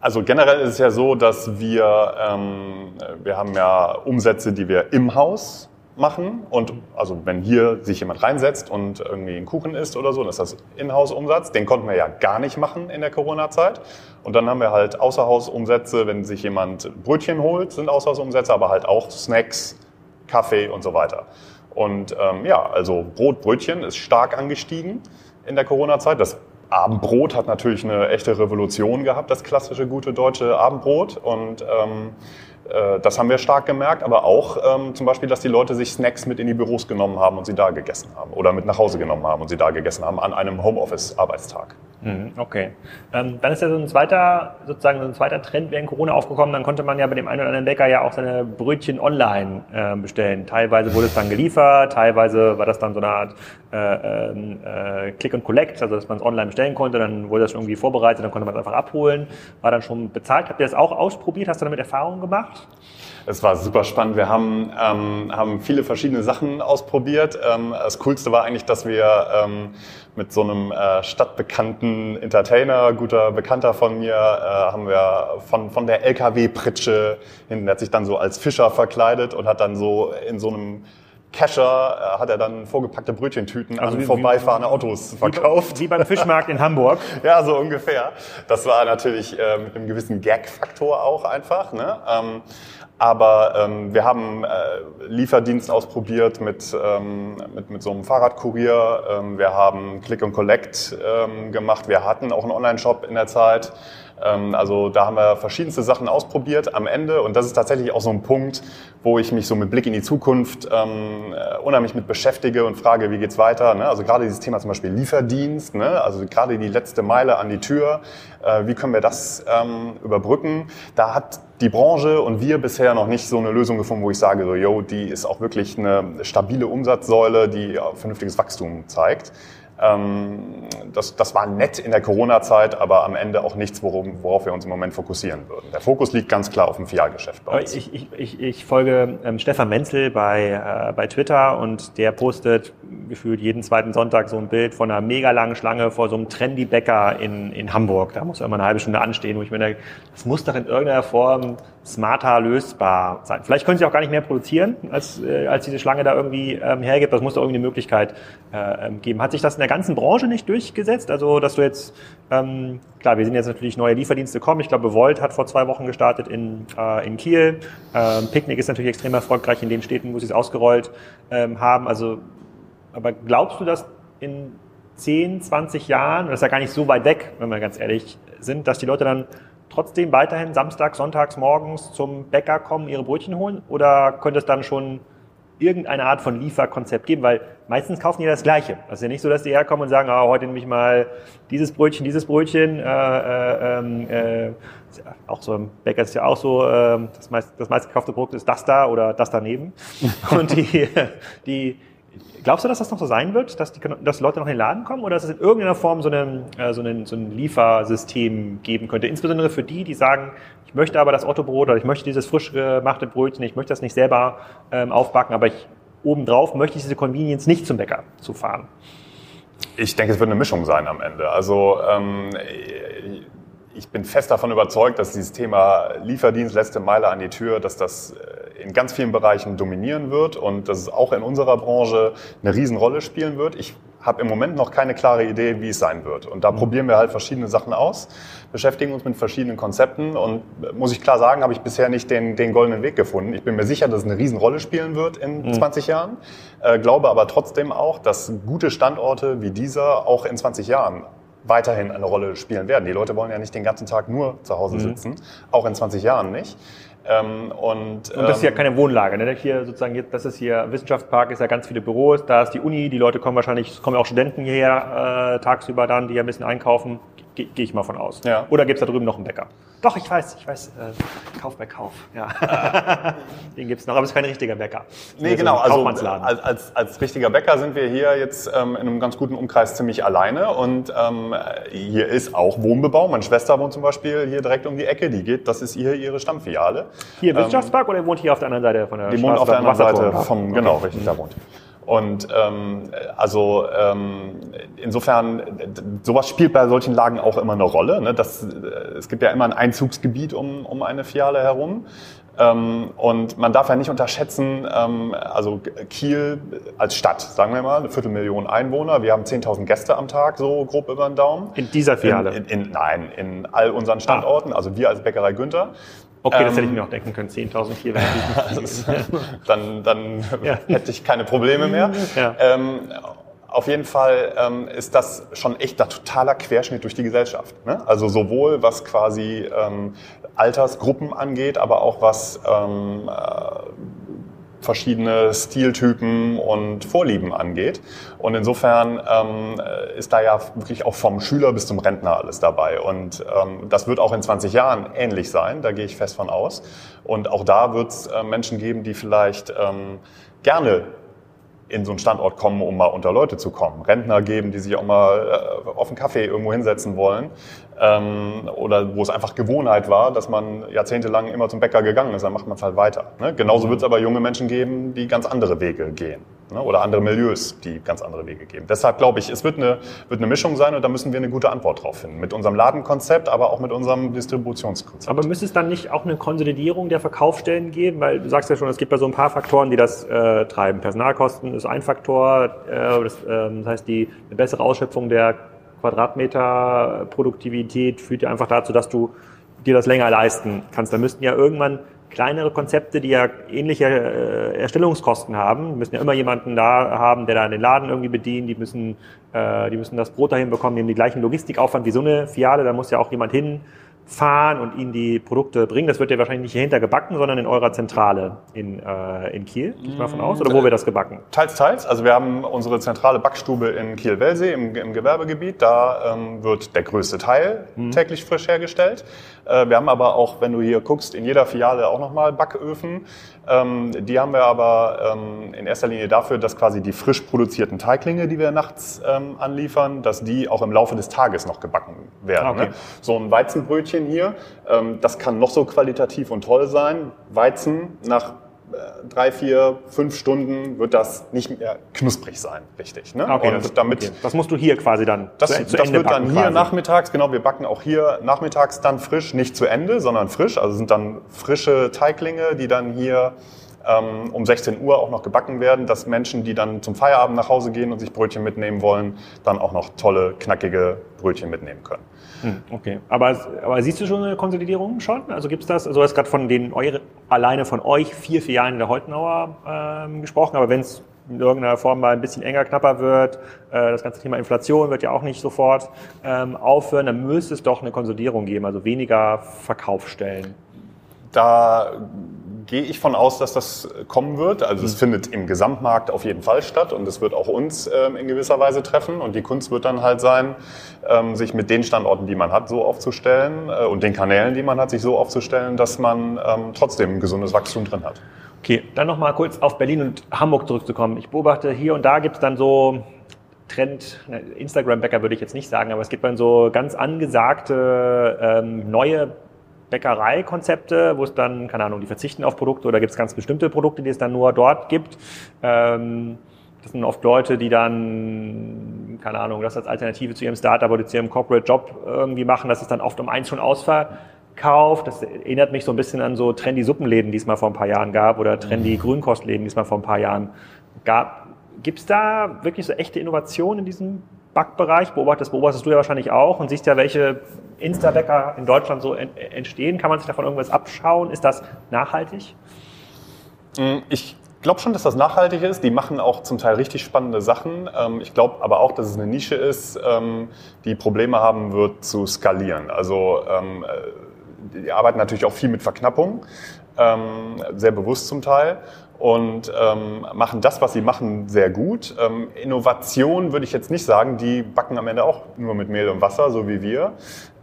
Also generell ist es ja so, dass wir, ähm, wir haben ja Umsätze, die wir im Haus machen. Und also wenn hier sich jemand reinsetzt und irgendwie einen Kuchen isst oder so, dann ist das Inhouse-Umsatz. Den konnten wir ja gar nicht machen in der Corona-Zeit. Und dann haben wir halt Außerhausumsätze, wenn sich jemand Brötchen holt, sind Außerhausumsätze, aber halt auch Snacks, Kaffee und so weiter. Und ähm, ja, also Brot, Brötchen ist stark angestiegen in der Corona-Zeit. Das Abendbrot hat natürlich eine echte Revolution gehabt, das klassische gute deutsche Abendbrot. Und ähm, äh, das haben wir stark gemerkt, aber auch ähm, zum Beispiel, dass die Leute sich Snacks mit in die Büros genommen haben und sie da gegessen haben oder mit nach Hause genommen haben und sie da gegessen haben an einem Homeoffice-Arbeitstag. Mhm, Okay. Ähm, dann ist ja so ein zweiter, sozusagen so ein zweiter Trend während Corona aufgekommen. Dann konnte man ja bei dem einen oder anderen Bäcker ja auch seine Brötchen online äh, bestellen. Teilweise wurde es dann geliefert, teilweise war das dann so eine Art äh, ähm, äh, Click and Collect, also dass man es online bestellen konnte. Dann wurde das schon irgendwie vorbereitet, dann konnte man es einfach abholen. War dann schon bezahlt. Habt ihr das auch ausprobiert? Hast du damit Erfahrungen gemacht? Es war super spannend. Wir haben, ähm, haben viele verschiedene Sachen ausprobiert. Ähm, das Coolste war eigentlich, dass wir ähm, mit so einem äh, stadtbekannten Entertainer, guter Bekannter von mir, äh, haben wir von, von der LKW-Pritsche hinten, der hat sich dann so als Fischer verkleidet und hat dann so in so einem Kescher, äh, hat er dann vorgepackte Brötchentüten Also an wie- vorbeifahrende Autos verkauft. Wie beim Fischmarkt in Hamburg. Ja, so ungefähr. Das war natürlich äh, mit einem gewissen Gag-Faktor auch einfach. Ne? Ähm, aber ähm, wir haben äh, Lieferdienst ausprobiert mit, ähm, mit, mit so einem Fahrradkurier. Ähm, wir haben Click and Collect ähm, gemacht. Wir hatten auch einen Online-Shop in der Zeit. Ähm, also da haben wir verschiedenste Sachen ausprobiert am Ende. Und das ist tatsächlich auch so ein Punkt, wo ich mich so mit Blick in die Zukunft ähm, äh, unheimlich mit beschäftige und frage, wie geht's weiter. Ne? Also gerade dieses Thema zum Beispiel Lieferdienst, ne? also gerade die letzte Meile an die Tür, äh, wie können wir das ähm, überbrücken? Da hat die Branche und wir bisher noch nicht so eine Lösung gefunden, wo ich sage, so, yo, die ist auch wirklich eine stabile Umsatzsäule, die vernünftiges Wachstum zeigt. Ähm, das, das war nett in der Corona-Zeit, aber am Ende auch nichts, worum, worauf wir uns im Moment fokussieren würden. Der Fokus liegt ganz klar auf dem Filialgeschäft bei uns. ich, ich, ich, ich folge ähm, Stefan Menzel bei, äh, bei Twitter und der postet gefühlt jeden zweiten Sonntag so ein Bild von einer mega langen Schlange vor so einem Trendy-Bäcker in, in Hamburg. Da muss ja immer eine halbe Stunde anstehen, wo ich mir denke, das muss doch in irgendeiner Form smarter lösbar sein. Vielleicht können sie auch gar nicht mehr produzieren, als, äh, als diese Schlange da irgendwie ähm, hergibt. Das muss doch irgendwie eine Möglichkeit äh, ähm, geben. Hat sich das in der ganzen Branche nicht durchgesetzt? Also, dass du jetzt, ähm, klar, wir sind jetzt natürlich neue Lieferdienste kommen. Ich glaube, Volt hat vor zwei Wochen gestartet in, äh, in Kiel. Ähm, Picknick ist natürlich extrem erfolgreich in den Städten, wo sie es ausgerollt ähm, haben. Also, aber glaubst du, dass in 10, 20 Jahren, das ist ja gar nicht so weit weg, wenn wir ganz ehrlich sind, dass die Leute dann trotzdem weiterhin samstags, sonntags, morgens zum Bäcker kommen, ihre Brötchen holen? Oder könnte es dann schon irgendeine Art von Lieferkonzept geben, weil meistens kaufen die das Gleiche. Das ist ja nicht so, dass die herkommen und sagen, ah, heute nehme ich mal dieses Brötchen, dieses Brötchen. Äh, äh, ähm, äh, auch so im Bäcker ist ja auch so, äh, das, meist, das meistgekaufte Produkt ist das da oder das daneben. und die, die Glaubst du, dass das noch so sein wird, dass die, dass Leute noch in den Laden kommen oder dass es in irgendeiner Form so, einen, äh, so, einen, so ein Liefersystem geben könnte? Insbesondere für die, die sagen, ich möchte aber das Ottobrot oder ich möchte dieses frisch gemachte Brötchen, ich möchte das nicht selber ähm, aufbacken, aber ich obendrauf möchte ich diese Convenience nicht zum Bäcker zu fahren. Ich denke, es wird eine Mischung sein am Ende. Also ähm, ich bin fest davon überzeugt, dass dieses Thema Lieferdienst, letzte Meile an die Tür, dass das äh, in ganz vielen Bereichen dominieren wird und dass es auch in unserer Branche eine Riesenrolle spielen wird. Ich habe im Moment noch keine klare Idee, wie es sein wird. Und da mhm. probieren wir halt verschiedene Sachen aus, beschäftigen uns mit verschiedenen Konzepten und äh, muss ich klar sagen, habe ich bisher nicht den, den goldenen Weg gefunden. Ich bin mir sicher, dass es eine Riesenrolle spielen wird in mhm. 20 Jahren, äh, glaube aber trotzdem auch, dass gute Standorte wie dieser auch in 20 Jahren weiterhin eine Rolle spielen werden. Die Leute wollen ja nicht den ganzen Tag nur zu Hause mhm. sitzen, auch in 20 Jahren nicht. Ähm, und, und das ist ja ähm, keine Wohnlage. Ne? Hier sozusagen, das ist hier Wissenschaftspark, ist ja ganz viele Büros, da ist die Uni, die Leute kommen wahrscheinlich, es kommen auch Studenten hierher äh, tagsüber dann, die ja ein bisschen einkaufen, gehe geh ich mal von aus. Ja. Oder gibt es da drüben noch einen Bäcker? Doch, ich weiß, ich weiß, äh, Kauf bei Kauf. Ja. Den gibt's noch, aber es ist kein richtiger Bäcker. Nee, genau. So also als, als, als richtiger Bäcker sind wir hier jetzt ähm, in einem ganz guten Umkreis ziemlich alleine. Und ähm, hier ist auch Wohnbebau. Meine Schwester wohnt zum Beispiel hier direkt um die Ecke. Die geht, das ist hier ihre Stammfiliale. Hier im Wissenschaftspark ähm, oder wohnt hier auf der anderen Seite von der Die wohnt auf der anderen Seite vom, genau, okay. richtig, da wohnt. Und ähm, also ähm, insofern, sowas spielt bei solchen Lagen auch immer eine Rolle. Ne? Das, es gibt ja immer ein Einzugsgebiet um, um eine Filiale herum. Ähm, und man darf ja nicht unterschätzen, ähm, also Kiel als Stadt, sagen wir mal, eine Viertelmillion Einwohner. Wir haben 10.000 Gäste am Tag, so grob über den Daumen. In dieser Filiale? In, in, in, nein, in all unseren Standorten, ah. also wir als Bäckerei Günther. Okay, das hätte ich ähm, mir auch denken können. 10.000 hier wäre natürlich Dann, dann ja. hätte ich keine Probleme mehr. Ja. Ähm, auf jeden Fall ähm, ist das schon echt ein totaler Querschnitt durch die Gesellschaft. Ne? Also sowohl was quasi ähm, Altersgruppen angeht, aber auch was ähm, äh, verschiedene Stiltypen und Vorlieben angeht. Und insofern ähm, ist da ja wirklich auch vom Schüler bis zum Rentner alles dabei. Und ähm, das wird auch in 20 Jahren ähnlich sein, da gehe ich fest von aus. Und auch da wird es äh, Menschen geben, die vielleicht ähm, gerne in so einen Standort kommen, um mal unter Leute zu kommen. Rentner geben, die sich auch mal äh, auf einen Kaffee irgendwo hinsetzen wollen. Ähm, oder wo es einfach Gewohnheit war, dass man jahrzehntelang immer zum Bäcker gegangen ist, dann macht man es halt weiter. Ne? Genauso wird es aber junge Menschen geben, die ganz andere Wege gehen. Ne? Oder andere Milieus, die ganz andere Wege gehen. Deshalb glaube ich, es wird eine, wird eine Mischung sein und da müssen wir eine gute Antwort drauf finden. Mit unserem Ladenkonzept, aber auch mit unserem Distributionskonzept. Aber müsste es dann nicht auch eine Konsolidierung der Verkaufsstellen geben? Weil du sagst ja schon, es gibt ja so ein paar Faktoren, die das äh, treiben. Personalkosten ist ein Faktor, äh, das, äh, das heißt die eine bessere Ausschöpfung der Quadratmeter Produktivität führt ja einfach dazu, dass du dir das länger leisten kannst. Da müssten ja irgendwann kleinere Konzepte, die ja ähnliche äh, Erstellungskosten haben, müssen ja immer jemanden da haben, der da den Laden irgendwie bedient, die müssen, äh, die müssen das Brot dahin bekommen, die haben die gleichen Logistikaufwand wie so eine Fiale, da muss ja auch jemand hin, fahren und ihnen die Produkte bringen. Das wird ja wahrscheinlich nicht hierhinter gebacken, sondern in eurer Zentrale in, äh, in Kiel, gehe ich mal von aus. Oder wo wird das gebacken? Teils, teils. Also wir haben unsere zentrale Backstube in Kiel-Wellsee im, im, Gewerbegebiet. Da ähm, wird der größte Teil mhm. täglich frisch hergestellt. Äh, wir haben aber auch, wenn du hier guckst, in jeder Filiale auch nochmal Backöfen. Ähm, die haben wir aber ähm, in erster Linie dafür, dass quasi die frisch produzierten Teiglinge, die wir nachts ähm, anliefern, dass die auch im Laufe des Tages noch gebacken werden. Ah, okay. Ne? So ein Weizenbrötchen Brötchen hier. Ähm, das kann noch so qualitativ und toll sein. Weizen nach drei, vier, fünf Stunden wird das nicht mehr knusprig sein, richtig. Ne? Okay, und das, damit, okay. das musst du hier quasi dann das, zu, zu das Ende wird dann hier quasi. nachmittags, genau, wir backen auch hier nachmittags dann frisch, nicht zu Ende, sondern frisch. Also sind dann frische Teiglinge, die dann hier ähm, um 16 Uhr auch noch gebacken werden, dass Menschen, die dann zum Feierabend nach Hause gehen und sich Brötchen mitnehmen wollen, dann auch noch tolle, knackige Brötchen mitnehmen können. Hm, okay, aber, aber siehst du schon eine Konsolidierung schon? Also gibt es das? Also du hast gerade von den eure, alleine von euch vier Filialen in der Holtenauer ähm, gesprochen, aber wenn es in irgendeiner Form mal ein bisschen enger, knapper wird, äh, das ganze Thema Inflation wird ja auch nicht sofort ähm, aufhören, dann müsste es doch eine Konsolidierung geben, also weniger Verkaufsstellen. Da gehe ich von aus, dass das kommen wird. Also es mhm. findet im Gesamtmarkt auf jeden Fall statt und es wird auch uns ähm, in gewisser Weise treffen. Und die Kunst wird dann halt sein, ähm, sich mit den Standorten, die man hat, so aufzustellen äh, und den Kanälen, die man hat, sich so aufzustellen, dass man ähm, trotzdem ein gesundes Wachstum drin hat. Okay, dann nochmal kurz auf Berlin und Hamburg zurückzukommen. Ich beobachte, hier und da gibt es dann so Trend, Instagram-Bäcker würde ich jetzt nicht sagen, aber es gibt dann so ganz angesagte ähm, neue Bäckereikonzepte, wo es dann, keine Ahnung, die verzichten auf Produkte oder gibt es ganz bestimmte Produkte, die es dann nur dort gibt. Ähm, das sind oft Leute, die dann, keine Ahnung, das als Alternative zu ihrem Startup oder zu ihrem Corporate Job irgendwie machen. Das ist dann oft um eins schon ausverkauft. Das erinnert mich so ein bisschen an so trendy Suppenläden, die es mal vor ein paar Jahren gab oder trendy mhm. Grünkostläden, die es mal vor ein paar Jahren gab. Gibt es da wirklich so echte Innovationen in diesem Backbereich? Beobachtest, beobachtest du ja wahrscheinlich auch und siehst ja, welche Insta-Bäcker in Deutschland so entstehen. Kann man sich davon irgendwas abschauen? Ist das nachhaltig? Mm, ich glaube schon, dass das nachhaltig ist. Die machen auch zum Teil richtig spannende Sachen. Ähm, ich glaube aber auch, dass es eine Nische ist, ähm, die Probleme haben wird zu skalieren. Also ähm, äh, die arbeiten natürlich auch viel mit Verknappung, sehr bewusst zum Teil und ähm, machen das, was sie machen, sehr gut. Ähm, Innovation würde ich jetzt nicht sagen, die backen am Ende auch nur mit Mehl und Wasser, so wie wir.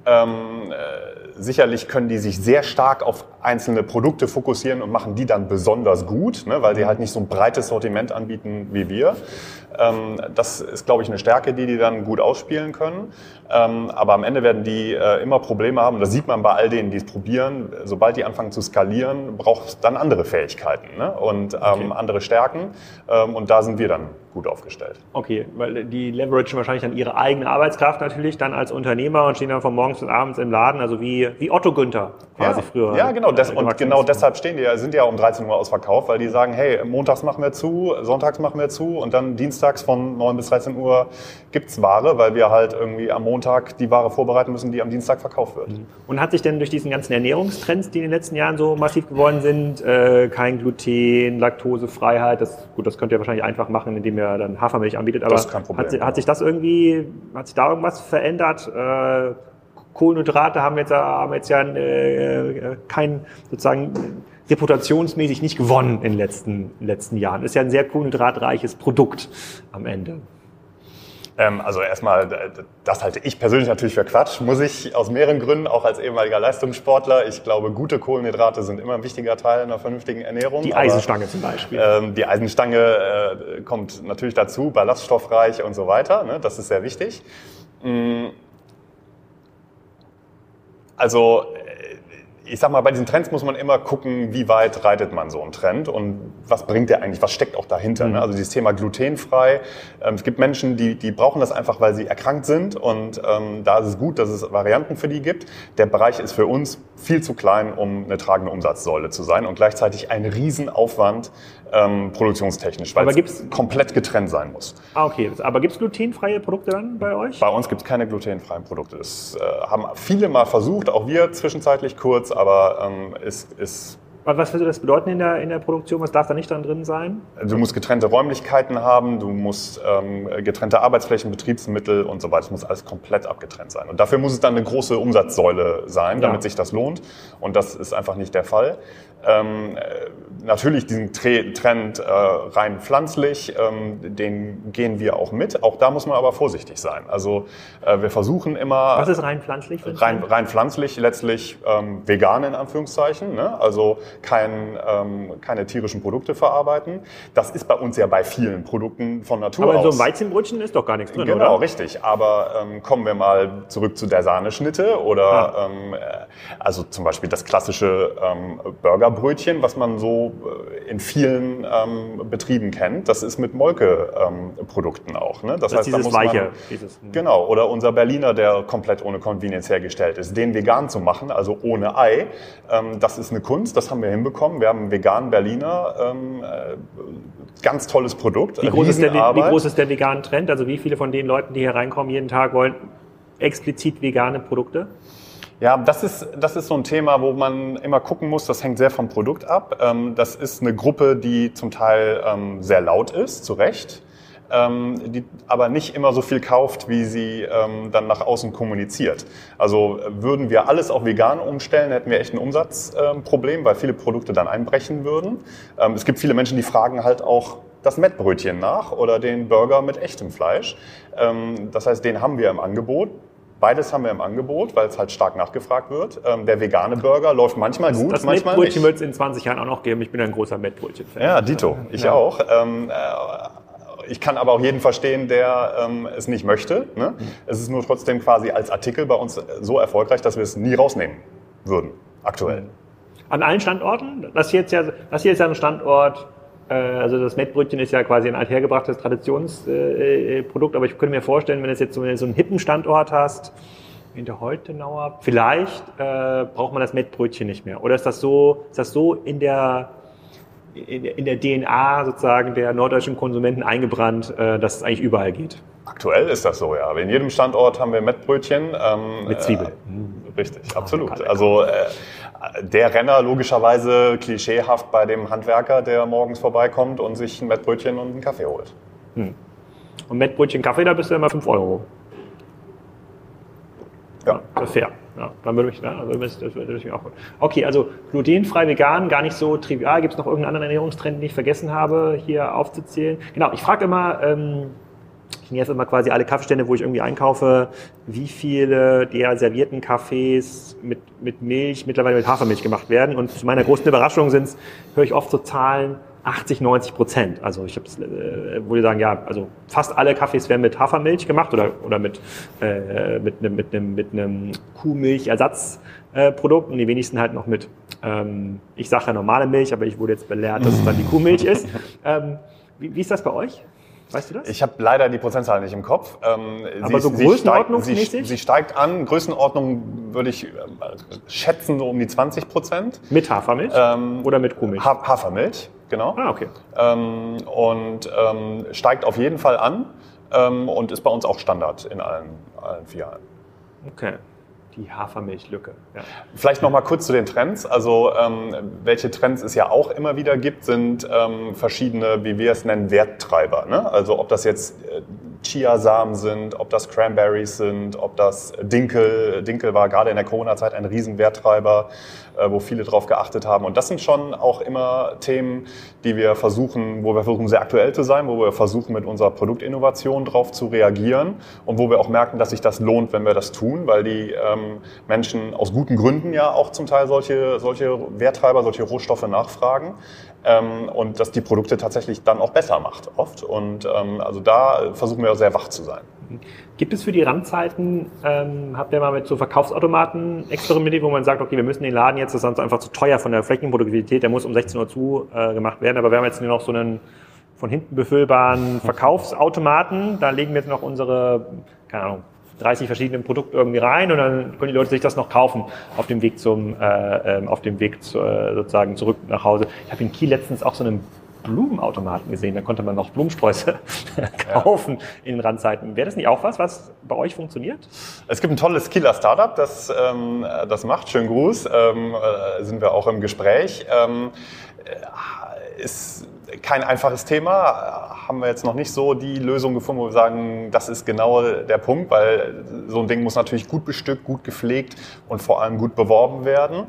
Ähm, äh, sicherlich können die sich sehr stark auf einzelne Produkte fokussieren und machen die dann besonders gut, ne, weil sie halt nicht so ein breites Sortiment anbieten wie wir. Ähm, das ist, glaube ich, eine Stärke, die die dann gut ausspielen können. Ähm, aber am Ende werden die äh, immer Probleme haben. Das sieht man bei all denen, die es probieren. Sobald die anfangen zu skalieren, braucht es dann andere Fähigkeiten ne? und ähm, okay. andere Stärken. Ähm, und da sind wir dann gut aufgestellt. Okay, weil die leveragen wahrscheinlich dann ihre eigene Arbeitskraft natürlich dann als Unternehmer und stehen dann von morgens bis abends im Laden, also wie, wie Otto Günther quasi ja, früher. Ja, genau. Das, und genau deshalb stehen die, sind die ja um 13 Uhr ausverkauft, weil die sagen, hey, montags machen wir zu, sonntags machen wir zu und dann dienstags von 9 bis 13 Uhr gibt's Ware, weil wir halt irgendwie am Montag die Ware vorbereiten müssen, die am Dienstag verkauft wird. Mhm. Und hat sich denn durch diesen ganzen Ernährungstrends, die in den letzten Jahren so massiv geworden sind, äh, kein Gluten, Laktosefreiheit, das, gut, das könnt ihr wahrscheinlich einfach machen, indem ihr dann Hafermilch anbietet, aber Problem, hat, hat, sich das irgendwie, hat sich da irgendwas verändert? Äh, Kohlenhydrate haben jetzt, haben jetzt ja äh, kein sozusagen reputationsmäßig nicht gewonnen in den letzten, letzten Jahren. Ist ja ein sehr kohlenhydratreiches Produkt am Ende. Ähm, also erstmal, das halte ich persönlich natürlich für Quatsch, muss ich aus mehreren Gründen, auch als ehemaliger Leistungssportler. Ich glaube, gute Kohlenhydrate sind immer ein wichtiger Teil einer vernünftigen Ernährung. Die Eisenstange aber, zum Beispiel. Ähm, die Eisenstange äh, kommt natürlich dazu, ballaststoffreich und so weiter. Ne? Das ist sehr wichtig. Mm. Also ich sag mal, bei diesen Trends muss man immer gucken, wie weit reitet man so einen Trend und was bringt der eigentlich, was steckt auch dahinter. Ne? Mhm. Also dieses Thema glutenfrei. Ähm, es gibt Menschen, die, die brauchen das einfach, weil sie erkrankt sind und ähm, da ist es gut, dass es Varianten für die gibt. Der Bereich ist für uns viel zu klein, um eine tragende Umsatzsäule zu sein und gleichzeitig ein Riesenaufwand ähm, produktionstechnisch, weil es komplett getrennt sein muss. Ah, okay. Aber gibt es glutenfreie Produkte dann bei euch? Bei uns gibt es keine glutenfreien Produkte. Das äh, haben viele mal versucht, auch wir zwischenzeitlich kurz, aber ähm, ist, ist was würde das bedeuten in der, in der Produktion? Was darf da nicht dann drin sein? Du musst getrennte Räumlichkeiten haben, du musst ähm, getrennte Arbeitsflächen, Betriebsmittel und so weiter. Das muss alles komplett abgetrennt sein. Und dafür muss es dann eine große Umsatzsäule sein, damit ja. sich das lohnt. Und das ist einfach nicht der Fall. Ähm, äh, natürlich diesen Trend äh, rein pflanzlich, ähm, den gehen wir auch mit. Auch da muss man aber vorsichtig sein. Also äh, wir versuchen immer. Was ist rein pflanzlich? Rein, rein pflanzlich letztlich ähm, vegan in Anführungszeichen. Ne? Also kein, ähm, keine tierischen Produkte verarbeiten. Das ist bei uns ja bei vielen Produkten von Natur aber aus. Aber so ein Weizenbrötchen ist doch gar nichts drin, Genau, oder? richtig. Aber ähm, kommen wir mal zurück zu der Sahneschnitte oder ah. ähm, äh, also zum Beispiel das klassische ähm, Burgerbrötchen, was man so äh, in vielen ähm, Betrieben kennt. Das ist mit Molke-Produkten ähm, auch. Ne? Das, das heißt, dieses da muss Weiche. Man, dieses, hm. genau. Oder unser Berliner, der komplett ohne Convenience hergestellt ist. Den vegan zu machen, also ohne Ei, ähm, das ist eine Kunst. Das haben wir hinbekommen. Wir haben einen veganen Berliner, ähm, äh, ganz tolles Produkt. Wie groß, ist der, wie groß ist der vegan Trend? Also wie viele von den Leuten, die hier reinkommen, jeden Tag wollen explizit vegane Produkte? Ja, das ist, das ist so ein Thema, wo man immer gucken muss, das hängt sehr vom Produkt ab. Ähm, das ist eine Gruppe, die zum Teil ähm, sehr laut ist, zu Recht, ähm, die aber nicht immer so viel kauft, wie sie dann nach außen kommuniziert. Also würden wir alles auf vegan umstellen, hätten wir echt ein Umsatzproblem, weil viele Produkte dann einbrechen würden. Es gibt viele Menschen, die fragen halt auch, das Mettbrötchen nach oder den Burger mit echtem Fleisch. Das heißt, den haben wir im Angebot. Beides haben wir im Angebot, weil es halt stark nachgefragt wird. Ähm, der vegane Burger läuft manchmal das, gut, das manchmal Mettbrötchen wird es in 20 Jahren auch noch geben. Ich bin ein großer Mettbrötchen-Fan. Ja, Dito. Ich ja. auch. Ähm, äh, ich kann aber auch jeden verstehen, der ähm, es nicht möchte. Ne? Mhm. Es ist nur trotzdem quasi als Artikel bei uns so erfolgreich, dass wir es nie rausnehmen würden, aktuell. Mhm. An allen Standorten? Das hier, ist ja, das hier ist ja ein Standort, also das Mettbrötchen ist ja quasi ein althergebrachtes Traditionsprodukt, äh, aber ich könnte mir vorstellen, wenn du jetzt so, einen hippen Standort hast, in der Holtenauer, vielleicht äh, braucht man das Mettbrötchen nicht mehr. Oder ist das so, ist das so in der, in, der DNA sozusagen der norddeutschen Konsumenten eingebrannt, äh, dass es eigentlich überall geht? Aktuell ist das so, ja. In jedem Standort haben wir Mettbrötchen. Ähm, Mit Zwiebeln. Äh, richtig, oh, absolut. Also äh, der Renner logischerweise klischeehaft bei dem Handwerker, der morgens vorbeikommt und sich ein Mettbrötchen und einen Kaffee holt. Hm. Und Mettbrötchen Kaffee, da bist du immer 5 Euro. Ja. Das ist fair. Ja, dann würde mich, ja, also das würde mich auch. Okay, also glutenfrei, vegan, gar nicht so trivial. Gibt es noch irgendeinen anderen Ernährungstrend, den ich vergessen habe, hier aufzuzählen? Genau, ich frage immer, ähm, ich nerv immer quasi alle Kaffeestände, wo ich irgendwie einkaufe, wie viele der servierten Kaffees mit, mit Milch, mittlerweile mit Hafermilch gemacht werden. Und zu meiner großen Überraschung sind's, höre ich oft so Zahlen, 80, 90 Prozent. Also ich habe äh, wo die sagen, ja, also fast alle Kaffees werden mit Hafermilch gemacht oder, oder mit, äh, mit einem mit einem, mit einem Kuhmilchersatzprodukt äh, und die wenigsten halt noch mit, ähm, ich sage ja normale Milch, aber ich wurde jetzt belehrt, dass es dann die Kuhmilch ist. Ähm, wie, wie ist das bei euch? Weißt du das? Ich habe leider die Prozentzahl nicht im Kopf. Ähm, Aber sie, so größenordnungsmäßig? Sie, sie, steigt an. Größenordnung würde ich äh, schätzen so um die 20 Prozent. Mit Hafermilch ähm, oder mit Kuhmilch? Ha Hafermilch, genau. Ah, okay. Ähm, und ähm, steigt auf jeden Fall an ähm, und ist bei uns auch Standard in allen, allen Filialen. Okay die Hafermilchlücke. Ja. Vielleicht noch mal kurz zu den Trends. Also ähm, welche Trends es ja auch immer wieder gibt, sind ähm, verschiedene, wie wir es nennen, Werttreiber. Ne? Also ob das jetzt äh, Chiasamen sind, ob das Cranberries sind, ob das Dinkel. Dinkel war gerade in der Corona-Zeit ein Riesenwerttreiber, wo viele drauf geachtet haben. Und das sind schon auch immer Themen, die wir versuchen, wo wir versuchen, sehr aktuell zu sein, wo wir versuchen, mit unserer Produktinnovation drauf zu reagieren und wo wir auch merken, dass sich das lohnt, wenn wir das tun, weil die ähm, Menschen aus guten Gründen ja auch zum Teil solche, solche Werttreiber, solche Rohstoffe nachfragen ähm, und dass die Produkte tatsächlich dann auch besser macht oft. Und ähm, also da versuchen wir sehr wach zu sein. Gibt es für die Randzeiten, ähm, habt ihr mal mit so Verkaufsautomaten experimentiert, wo man sagt, okay, wir müssen den Laden jetzt, das ist einfach zu teuer von der Flächenproduktivität, der muss um 16 Uhr zu äh, gemacht werden, aber wir haben jetzt nur noch so einen von hinten befüllbaren Verkaufsautomaten, da legen wir jetzt noch unsere, keine Ahnung, 30 verschiedene Produkte irgendwie rein und dann können die Leute sich das noch kaufen auf dem Weg zum, äh, ähm, auf dem Weg zu, äh, sozusagen zurück nach Hause. Ich habe in Kiel letztens auch so einen Blumenautomaten gesehen. Da konnte man noch Blumensträuße kaufen ja. in den Randzeiten. Wäre das nicht auch was, was bei euch funktioniert? Es gibt ein tolles Kieler Startup, das ähm, das macht. Schönen Gruß. Ähm, äh, sind wir auch im Gespräch. Ähm, äh, ist kein einfaches Thema. Haben wir jetzt noch nicht so die Lösung gefunden, wo wir sagen, das ist genau der Punkt, weil so ein Ding muss natürlich gut bestückt, gut gepflegt und vor allem gut beworben werden.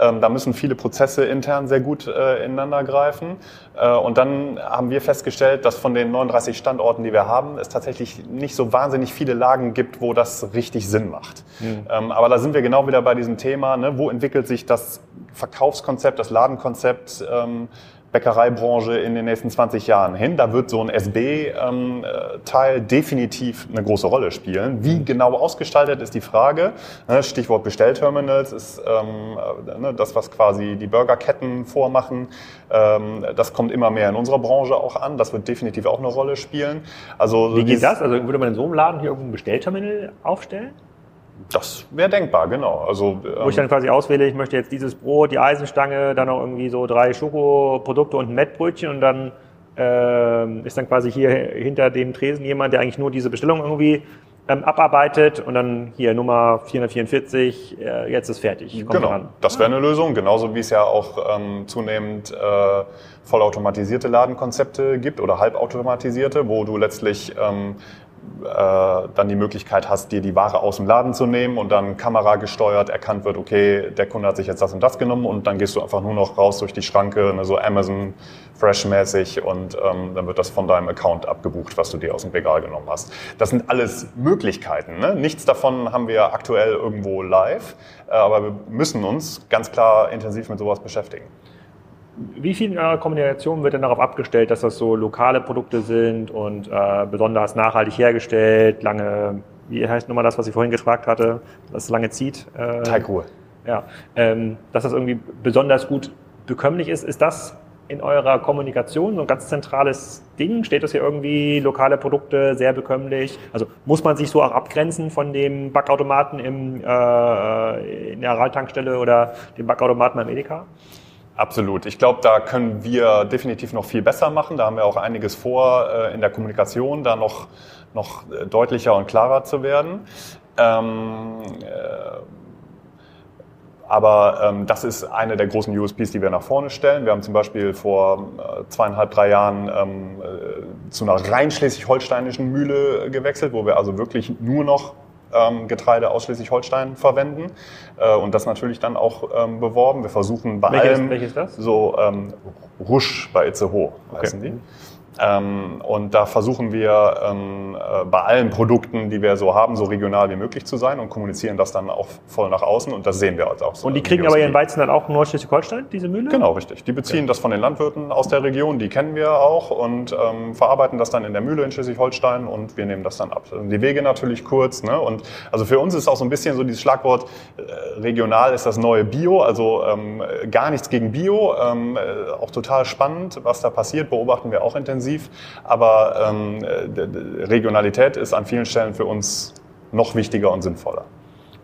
Ähm, da müssen viele Prozesse intern sehr gut äh, ineinander greifen. Äh, und dann haben wir festgestellt, dass von den 39 Standorten, die wir haben, es tatsächlich nicht so wahnsinnig viele Lagen gibt, wo das richtig Sinn macht. Mhm. Ähm, aber da sind wir genau wieder bei diesem Thema, ne? wo entwickelt sich das Verkaufskonzept, das Ladenkonzept, ähm, Bäckereibranche in den nächsten 20 Jahren hin. Da wird so ein SB-Teil ähm, definitiv eine große Rolle spielen. Wie mhm. genau ausgestaltet ist die Frage. Ne, Stichwort Bestellterminals ist ähm, äh, ne, das, was quasi die Burgerketten vormachen. Ähm, das kommt immer mehr in unserer Branche auch an. Das wird definitiv auch eine Rolle spielen. Also Wie geht das? Also würde man in so einem Laden hier irgendein Bestellterminal aufstellen? Das wäre denkbar, genau. Also, ähm, Wo ich dann quasi auswähle, ich möchte jetzt dieses Brot, die Eisenstange, dann noch irgendwie so drei Schokoprodukte und ein Mettbrötchen und dann äh, ist dann quasi hier hinter dem Tresen jemand, der eigentlich nur diese Bestellung irgendwie ähm, abarbeitet und dann hier Nummer 444, äh, jetzt ist fertig. Kommt genau, dran. das wäre eine Lösung, genauso wie es ja auch ähm, zunehmend äh, vollautomatisierte Ladenkonzepte gibt oder halbautomatisierte, wo du letztlich ähm, äh, dann die Möglichkeit hast, dir die Ware aus dem Laden zu nehmen und dann Kamera gesteuert erkannt wird, okay, der Kunde hat sich jetzt das und das genommen und dann gehst du einfach nur noch raus durch die Schranke, ne, so Amazon Fresh-mäßig und ähm, dann wird das von deinem Account abgebucht, was du dir aus dem Regal genommen hast. Das sind alles Möglichkeiten. Ne? Nichts davon haben wir aktuell irgendwo live, äh, aber wir müssen uns ganz klar intensiv mit sowas beschäftigen. Wie viel in eurer Kommunikation wird denn darauf abgestellt, dass das so lokale Produkte sind und äh, besonders nachhaltig hergestellt, lange, wie heißt nochmal das, was ich vorhin gefragt hatte, dass es lange zieht? Äh, Teigruhe. Ja, ähm, dass das irgendwie besonders gut bekömmlich ist. Ist das in eurer Kommunikation so ein ganz zentrales Ding? Steht das hier irgendwie lokale Produkte sehr bekömmlich? Also muss man sich so auch abgrenzen von dem Backautomaten im, äh, in der Araltankstelle oder dem Backautomaten beim Edeka? Absolut. Ich glaube, da können wir definitiv noch viel besser machen. Da haben wir auch einiges vor äh, in der Kommunikation, da noch, noch deutlicher und klarer zu werden. Ähm, äh, aber ähm, das ist eine der großen USPs, die wir nach vorne stellen. Wir haben zum Beispiel vor äh, zweieinhalb, drei Jahren ähm, äh, zu einer rein schleswig-holsteinischen Mühle gewechselt, wo wir also wirklich nur noch ähm, Getreide ausschließlich Holstein verwenden äh, und das natürlich dann auch ähm, beworben. Wir versuchen bei welches, allem welches das? so ähm, Rusch bei Itzehoe okay. heißen die. Ähm, und da versuchen wir ähm, äh, bei allen Produkten, die wir so haben, so regional wie möglich zu sein und kommunizieren das dann auch voll nach außen und das sehen wir also auch so. Und die kriegen aber ihren Weizen dann auch in Nordschleswig-Holstein, diese Mühle? Genau, richtig. Die beziehen okay. das von den Landwirten aus der Region, die kennen wir auch und ähm, verarbeiten das dann in der Mühle in Schleswig-Holstein und wir nehmen das dann ab. Die Wege natürlich kurz. Ne? Und also für uns ist auch so ein bisschen so dieses Schlagwort, äh, regional ist das neue Bio, also ähm, gar nichts gegen Bio, ähm, äh, auch total spannend, was da passiert, beobachten wir auch intensiv intensiv, aber ähm, Regionalität ist an vielen Stellen für uns noch wichtiger und sinnvoller.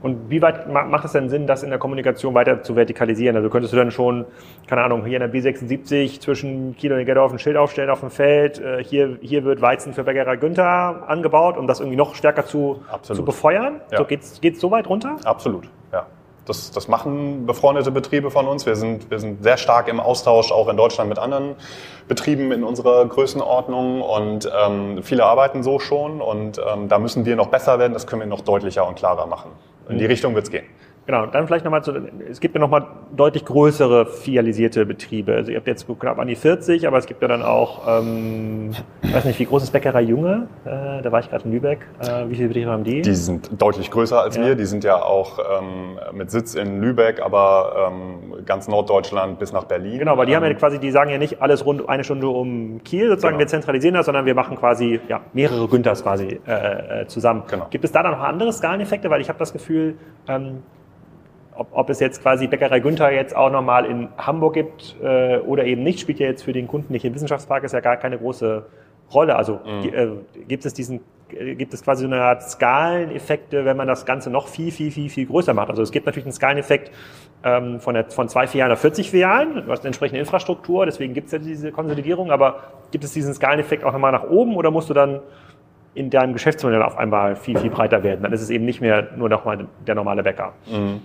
Und wie weit macht es denn Sinn, das in der Kommunikation weiter zu vertikalisieren? Also könntest du dann schon, keine Ahnung, hier in der B76 zwischen Kiel und Nigeddorf ein Schild aufstellen auf dem Feld, äh, hier, hier wird Weizen für Bäckerei Günther angebaut, um das irgendwie noch stärker zu, zu befeuern? Ja. So, geht's, geht's so weit runter? Absolut, ja. Das, das machen befreundete Betriebe von uns. Wir sind, wir sind sehr stark im Austausch auch in Deutschland mit anderen Betrieben in unserer Größenordnung und ähm, viele arbeiten so schon und ähm, da müssen wir noch besser werden. Das können wir noch deutlicher und klarer machen. In die mhm. Richtung wird es gehen. Genau, dann vielleicht nochmal zu, es gibt ja nochmal deutlich größere filialisierte Betriebe. Also ihr habt jetzt knapp an die 40, aber es gibt ja dann auch, ähm, ich weiß nicht, wie groß ist Bäckerei Junge? Äh, da war ich gerade in Lübeck. Äh, wie viele Betriebe haben die? Die sind deutlich größer als ja. wir. Die sind ja auch ähm, mit Sitz in Lübeck, aber ähm, ganz Norddeutschland bis nach Berlin. Genau, aber die haben ja ähm, quasi, die sagen ja nicht alles rund eine Stunde um Kiel sozusagen, genau. wir zentralisieren das, sondern wir machen quasi ja, mehrere Günthers quasi äh, äh zusammen. Genau. Gibt es da dann noch andere Skaleneffekte? Weil ich habe das Gefühl, ähm, ob, ob es jetzt quasi Bäckerei Günther jetzt auch nochmal in Hamburg gibt äh, oder eben nicht, spielt ja jetzt für den Kunden nicht im Wissenschaftspark, ist ja gar keine große Rolle. Also mhm. äh, gibt es diesen äh, gibt es quasi so eine Art Skaleneffekte, wenn man das Ganze noch viel, viel, viel, viel größer macht. Also es gibt natürlich einen Skaleneffekt ähm, von, der, von zwei Filialen auf 40 Filialen, du hast eine entsprechende Infrastruktur, deswegen gibt es ja diese Konsolidierung, aber gibt es diesen Skaleneffekt auch nochmal nach oben oder musst du dann in deinem Geschäftsmodell auf einmal viel, viel breiter werden? Dann ist es eben nicht mehr nur nochmal der normale Bäcker. Mhm.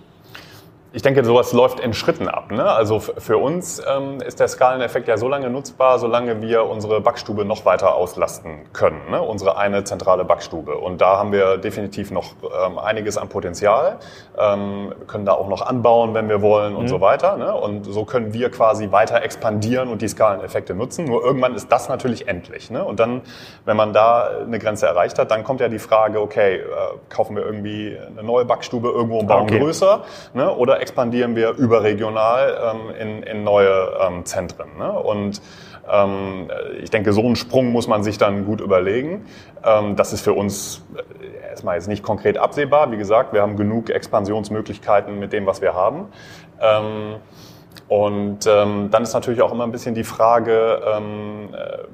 Ich denke, sowas läuft in Schritten ab. Ne? Also für uns ähm, ist der Skaleneffekt ja so lange nutzbar, solange wir unsere Backstube noch weiter auslasten können. Ne? Unsere eine zentrale Backstube. Und da haben wir definitiv noch ähm, einiges an Potenzial. Ähm, wir können da auch noch anbauen, wenn wir wollen und mhm. so weiter. Ne? Und so können wir quasi weiter expandieren und die Skaleneffekte nutzen. Nur irgendwann ist das natürlich endlich. Ne? Und dann, wenn man da eine Grenze erreicht hat, dann kommt ja die Frage, okay, äh, kaufen wir irgendwie eine neue Backstube irgendwo und bauen okay. größer? Ne? Oder expandieren wir überregional ähm, in, in neue ähm, Zentren. Ne? Und ähm, ich denke, so einen Sprung muss man sich dann gut überlegen. Das ist für uns äh, erstmal jetzt nicht konkret absehbar. Wie gesagt, wir haben genug Expansionsmöglichkeiten mit dem, was wir haben. Und dann ist natürlich auch immer ein bisschen die Frage, äh,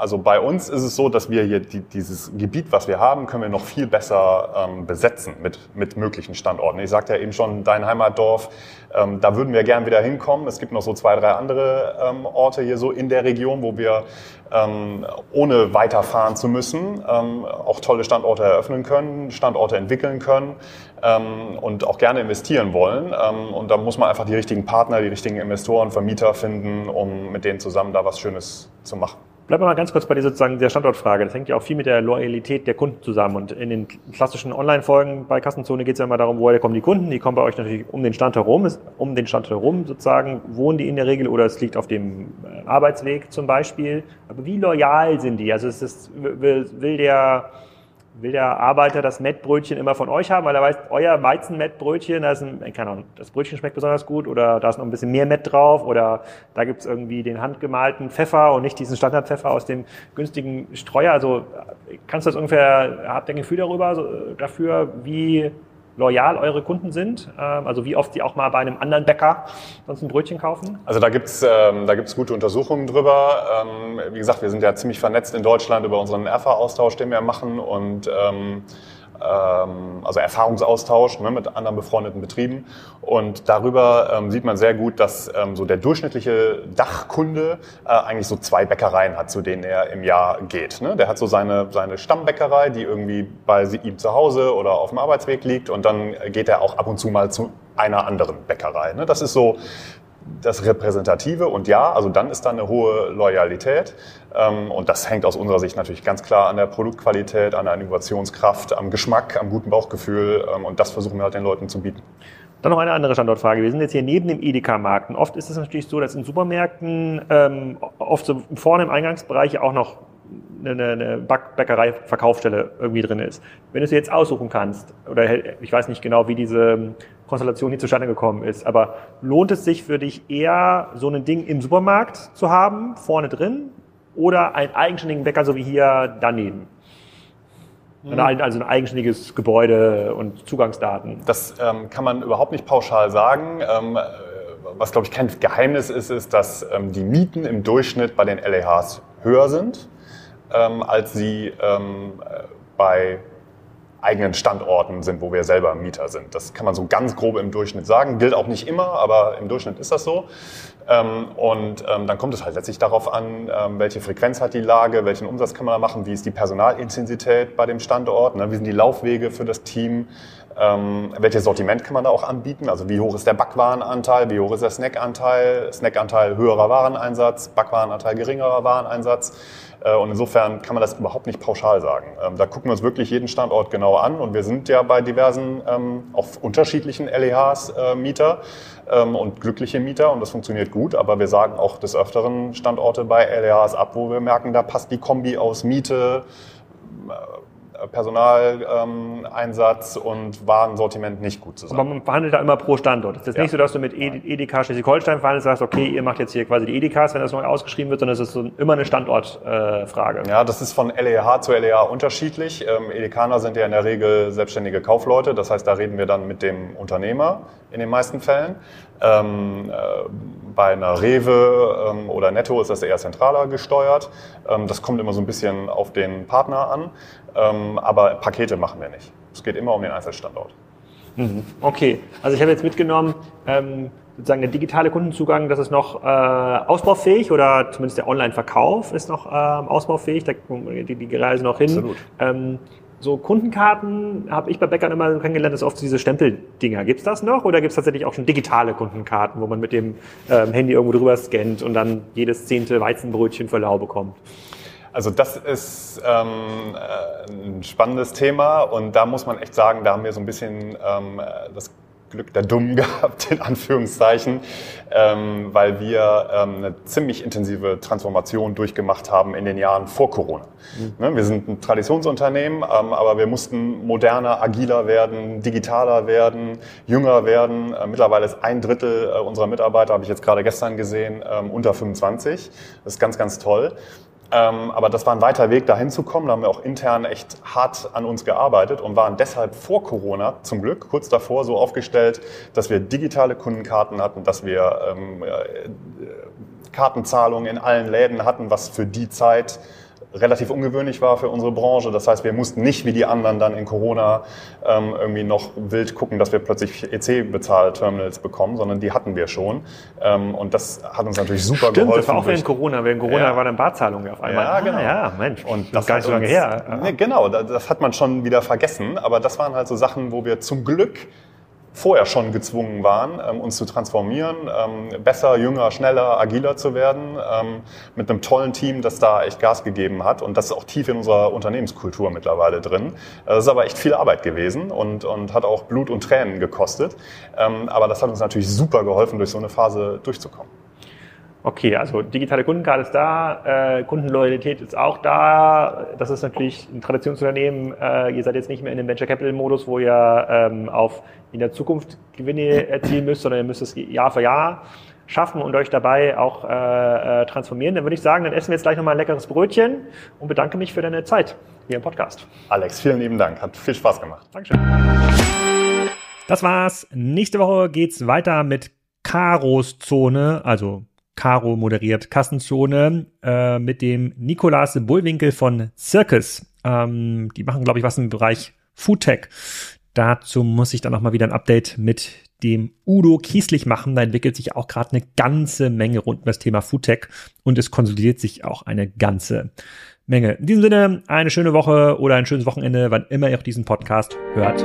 also bei uns ist es so, dass wir hier die, dieses Gebiet, was wir haben, können wir noch viel besser ähm, besetzen mit, mit möglichen Standorten. Ich sagte ja eben schon, dein Heimatdorf, ähm, da würden wir gern wieder hinkommen. Es gibt noch so zwei, drei andere ähm, Orte hier so in der Region, wo wir ähm, ohne weiterfahren zu müssen ähm, auch tolle Standorte eröffnen können, Standorte entwickeln können ähm, und auch gerne investieren wollen. Und da muss man einfach die richtigen Partner, die richtigen Investoren, Vermieter finden, um mit denen zusammen da was Schönes zu machen. Bleiben wir mal ganz kurz bei dieser sozusagen der Standortfrage. Das hängt ja auch viel mit der Loyalität der Kunden zusammen. Und in den klassischen Online-Folgen bei Kassenzone geht es ja immer darum, woher kommen die Kunden. Die kommen bei euch natürlich um den Stand herum, um den Stand herum sozusagen, wohnen die in der Regel oder es liegt auf dem äh, Arbeitsweg zum Beispiel. Aber wie loyal sind die? Also ist es, will, will der will der Arbeiter das Mettbrötchen immer von euch haben, weil er weiß, euer Weizenmettbrötchen, da ist ein, keine Ahnung, das Brötchen schmeckt besonders gut oder da ist noch ein bisschen mehr Mett drauf oder da gibt's irgendwie den handgemalten Pfeffer und nicht diesen Standardpfeffer aus dem günstigen Streuer. Also kannst du das ungefähr, habt ihr ein Gefühl darüber, so, dafür, wie loyal eure Kunden sind? Ähm, also wie oft sie auch mal bei einem anderen Bäcker sonst ein Brötchen kaufen? Also da gibt's ähm, da gibt's gute Untersuchungen drüber. Ähm, wie gesagt, wir sind ja ziemlich vernetzt in Deutschland über unseren Erfa-Austausch, den wir machen und ähm, ähm, also Erfahrungsaustausch ne, mit anderen befreundeten Betrieben. Und darüber ähm, sieht man sehr gut, dass ähm, so der durchschnittliche Dachkunde äh, eigentlich so zwei Bäckereien hat, zu denen er im Jahr geht. Ne? Der hat so seine, seine Stammbäckerei, die irgendwie bei ihm zu Hause oder auf dem Arbeitsweg liegt und dann geht er auch ab und zu mal zu einer anderen Bäckerei. Ne? Das ist so das Repräsentative und ja, also dann ist da eine hohe Loyalität. Ähm, und das hängt aus unserer Sicht natürlich ganz klar an der Produktqualität, an der Innovationskraft, am Geschmack, am guten Bauchgefühl. Ähm, und das versuchen wir halt den Leuten zu bieten. Dann noch eine andere Standortfrage. Wir sind jetzt hier neben dem Edeka-Markt. Und oft ist es natürlich so, dass in Supermärkten ähm, oft so vorne im Eingangsbereich auch noch eine, eine Bäckerei, Verkaufsstelle irgendwie drin ist. Wenn du es jetzt aussuchen kannst, oder ich weiß nicht genau, wie diese Konstellation hier zustande gekommen ist, aber lohnt es sich für dich eher, so ein Ding im Supermarkt zu haben, vorne drin, oder einen eigenständigen Bäcker, so wie hier daneben? Mhm. Also ein eigenständiges Gebäude und Zugangsdaten. Das ähm, kann man überhaupt nicht pauschal sagen. Ähm, was, glaube ich, kein Geheimnis ist, ist, dass ähm, die Mieten im Durchschnitt bei den LEHs höher sind, ähm, als sie ähm, bei eigenen Standorten sind, wo wir selber Mieter sind. Das kann man so ganz grob im Durchschnitt sagen. Gilt auch nicht immer, aber im Durchschnitt ist das so. Ähm, und ähm, dann kommt es halt letztlich darauf an, ähm, welche Frequenz hat die Lage, welchen Umsatz kann man da machen, wie ist die Personalintensität bei dem Standort, ne? wie sind die Laufwege für das Team, welches Sortiment kann man da auch anbieten, also wie hoch ist der Backwarenanteil, wie hoch ist der Snackanteil, Snackanteil höherer Wareneinsatz, Backwarenanteil geringerer Wareneinsatz. Äh, und insofern kann man das überhaupt nicht pauschal sagen. Ähm, da gucken wir uns wirklich jeden Standort genau an. Und wir sind ja bei diversen, ähm, auf unterschiedlichen LEHs äh, Mieter ähm, und glückliche Mieter. Und das funktioniert gut, aber wir sagen auch des Öfteren Standorte bei LEHs ab, wo wir merken, da passt die Kombi aus Miete, Personaleinsatz und Warensortiment nicht gut zusammen. Aber man verhandelt da immer pro Standort. Es ist ja. nicht so, dass du mit Edeka Schleswig-Holstein verhandelst und sagst, okay, ihr macht jetzt hier quasi die Edekas, wenn das neu ausgeschrieben wird, sondern es ist so immer eine Standortfrage. Äh, ja, das ist von LEH zu LEH unterschiedlich. Ähm, Edekaner sind ja in der Regel selbstständige Kaufleute, das heißt, da reden wir dann mit dem Unternehmer in den meisten Fällen. Ähm, äh, bei einer Rewe ähm, oder Netto ist das eher zentraler gesteuert. Ähm, das kommt immer so ein bisschen auf den Partner an. Ähm, aber Pakete machen wir nicht. Es geht immer um den Einzelstandort. Mhm. Okay, also ich habe jetzt mitgenommen, ähm, sozusagen der digitale Kundenzugang, das ist noch äh, ausbaufähig oder zumindest der Online-Verkauf ist noch äh, ausbaufähig, da die, die Reise noch hin. Absolut. Ähm, so Kundenkarten habe ich bei Bäckern immer kennengelernt, das ist oft diese Stempeldinger. Gibt's das noch oder gibt's tatsächlich auch schon digitale Kundenkarten, wo man mit dem ähm, Handy irgendwo drüber scannt und dann jedes zehnte Weizenbrötchen für lau bekommt? Also das ist ähm, äh, ein spannendes Thema und da muss man echt sagen, da haben wir so ein bisschen ähm, das Glück der Dummen gehabt, in Anführungszeichen, ähm, weil wir ähm, eine ziemlich intensive Transformation durchgemacht haben in den Jahren vor Corona. Mhm. Ne, wir sind ein Traditionsunternehmen, ähm, aber wir mussten moderner, agiler werden, digitaler werden, jünger werden. Äh, mittlerweile ist ein Drittel äh, unserer Mitarbeiter, habe ich jetzt gerade gestern gesehen, ähm, unter 25. Das ist ganz, ganz toll. Ähm, aber das war ein weiter Weg, dahin zu kommen. Da haben wir auch intern echt hart an uns gearbeitet und waren deshalb vor Corona zum Glück kurz davor so aufgestellt, dass wir digitale Kundenkarten hatten, dass wir ähm, äh, Kartenzahlungen in allen Läden hatten, was für die Zeit relativ ungewöhnlich war für unsere Branche. Das heißt, wir mussten nicht wie die anderen dann in Corona ähm, irgendwie noch wild gucken, dass wir plötzlich EC-Bezahl-Terminals bekommen, sondern die hatten wir schon. Ähm, und das hat uns natürlich super Stimmt, geholfen. das war auch während Corona. Während Corona ja. war dann Barzahlung auf einmal. Ja, genau. Ah, ja, Mensch. Und das gar nicht so lange her. Nee, genau, das, das hat man schon wieder vergessen. Aber das waren halt so Sachen, wo wir zum Glück vorher schon gezwungen waren, ähm, uns zu transformieren, ähm, besser, jünger, schneller, agiler zu werden, ähm, mit einem tollen Team, das da echt Gas gegeben hat. Und das ist auch tief in unserer Unternehmenskultur mittlerweile drin. Das ist aber echt viel Arbeit gewesen und, und hat auch Blut und Tränen gekostet. aber das hat uns natürlich super geholfen, durch so eine Phase durchzukommen. Okay, also digitale Kundenkarte ist da, äh, Kundenloyalität ist auch da. Das ist natürlich ein Traditionsunternehmen. Äh, ihr seid jetzt nicht mehr in dem Venture Capital Modus, wo ihr ähm, auf in der Zukunft Gewinne erzielen müsst, sondern ihr müsst es Jahr für Jahr schaffen und euch dabei auch äh, äh, transformieren. Dann würde ich sagen, dann essen wir jetzt gleich nochmal ein leckeres Brötchen und bedanke mich für deine Zeit hier im Podcast. Alex, vielen lieben Dank. Hat viel Spaß gemacht. Dankeschön. Das war's. Nächste Woche geht's weiter mit Karos Zone, also Caro moderiert Kassenzone äh, mit dem Nikolas Bullwinkel von Circus. Ähm, die machen, glaube ich, was im Bereich Foodtech. Dazu muss ich dann noch mal wieder ein Update mit dem Udo Kieslich machen. Da entwickelt sich auch gerade eine ganze Menge rund um das Thema Foodtech und es konsolidiert sich auch eine ganze Menge. In diesem Sinne, eine schöne Woche oder ein schönes Wochenende, wann immer ihr auch diesen Podcast hört.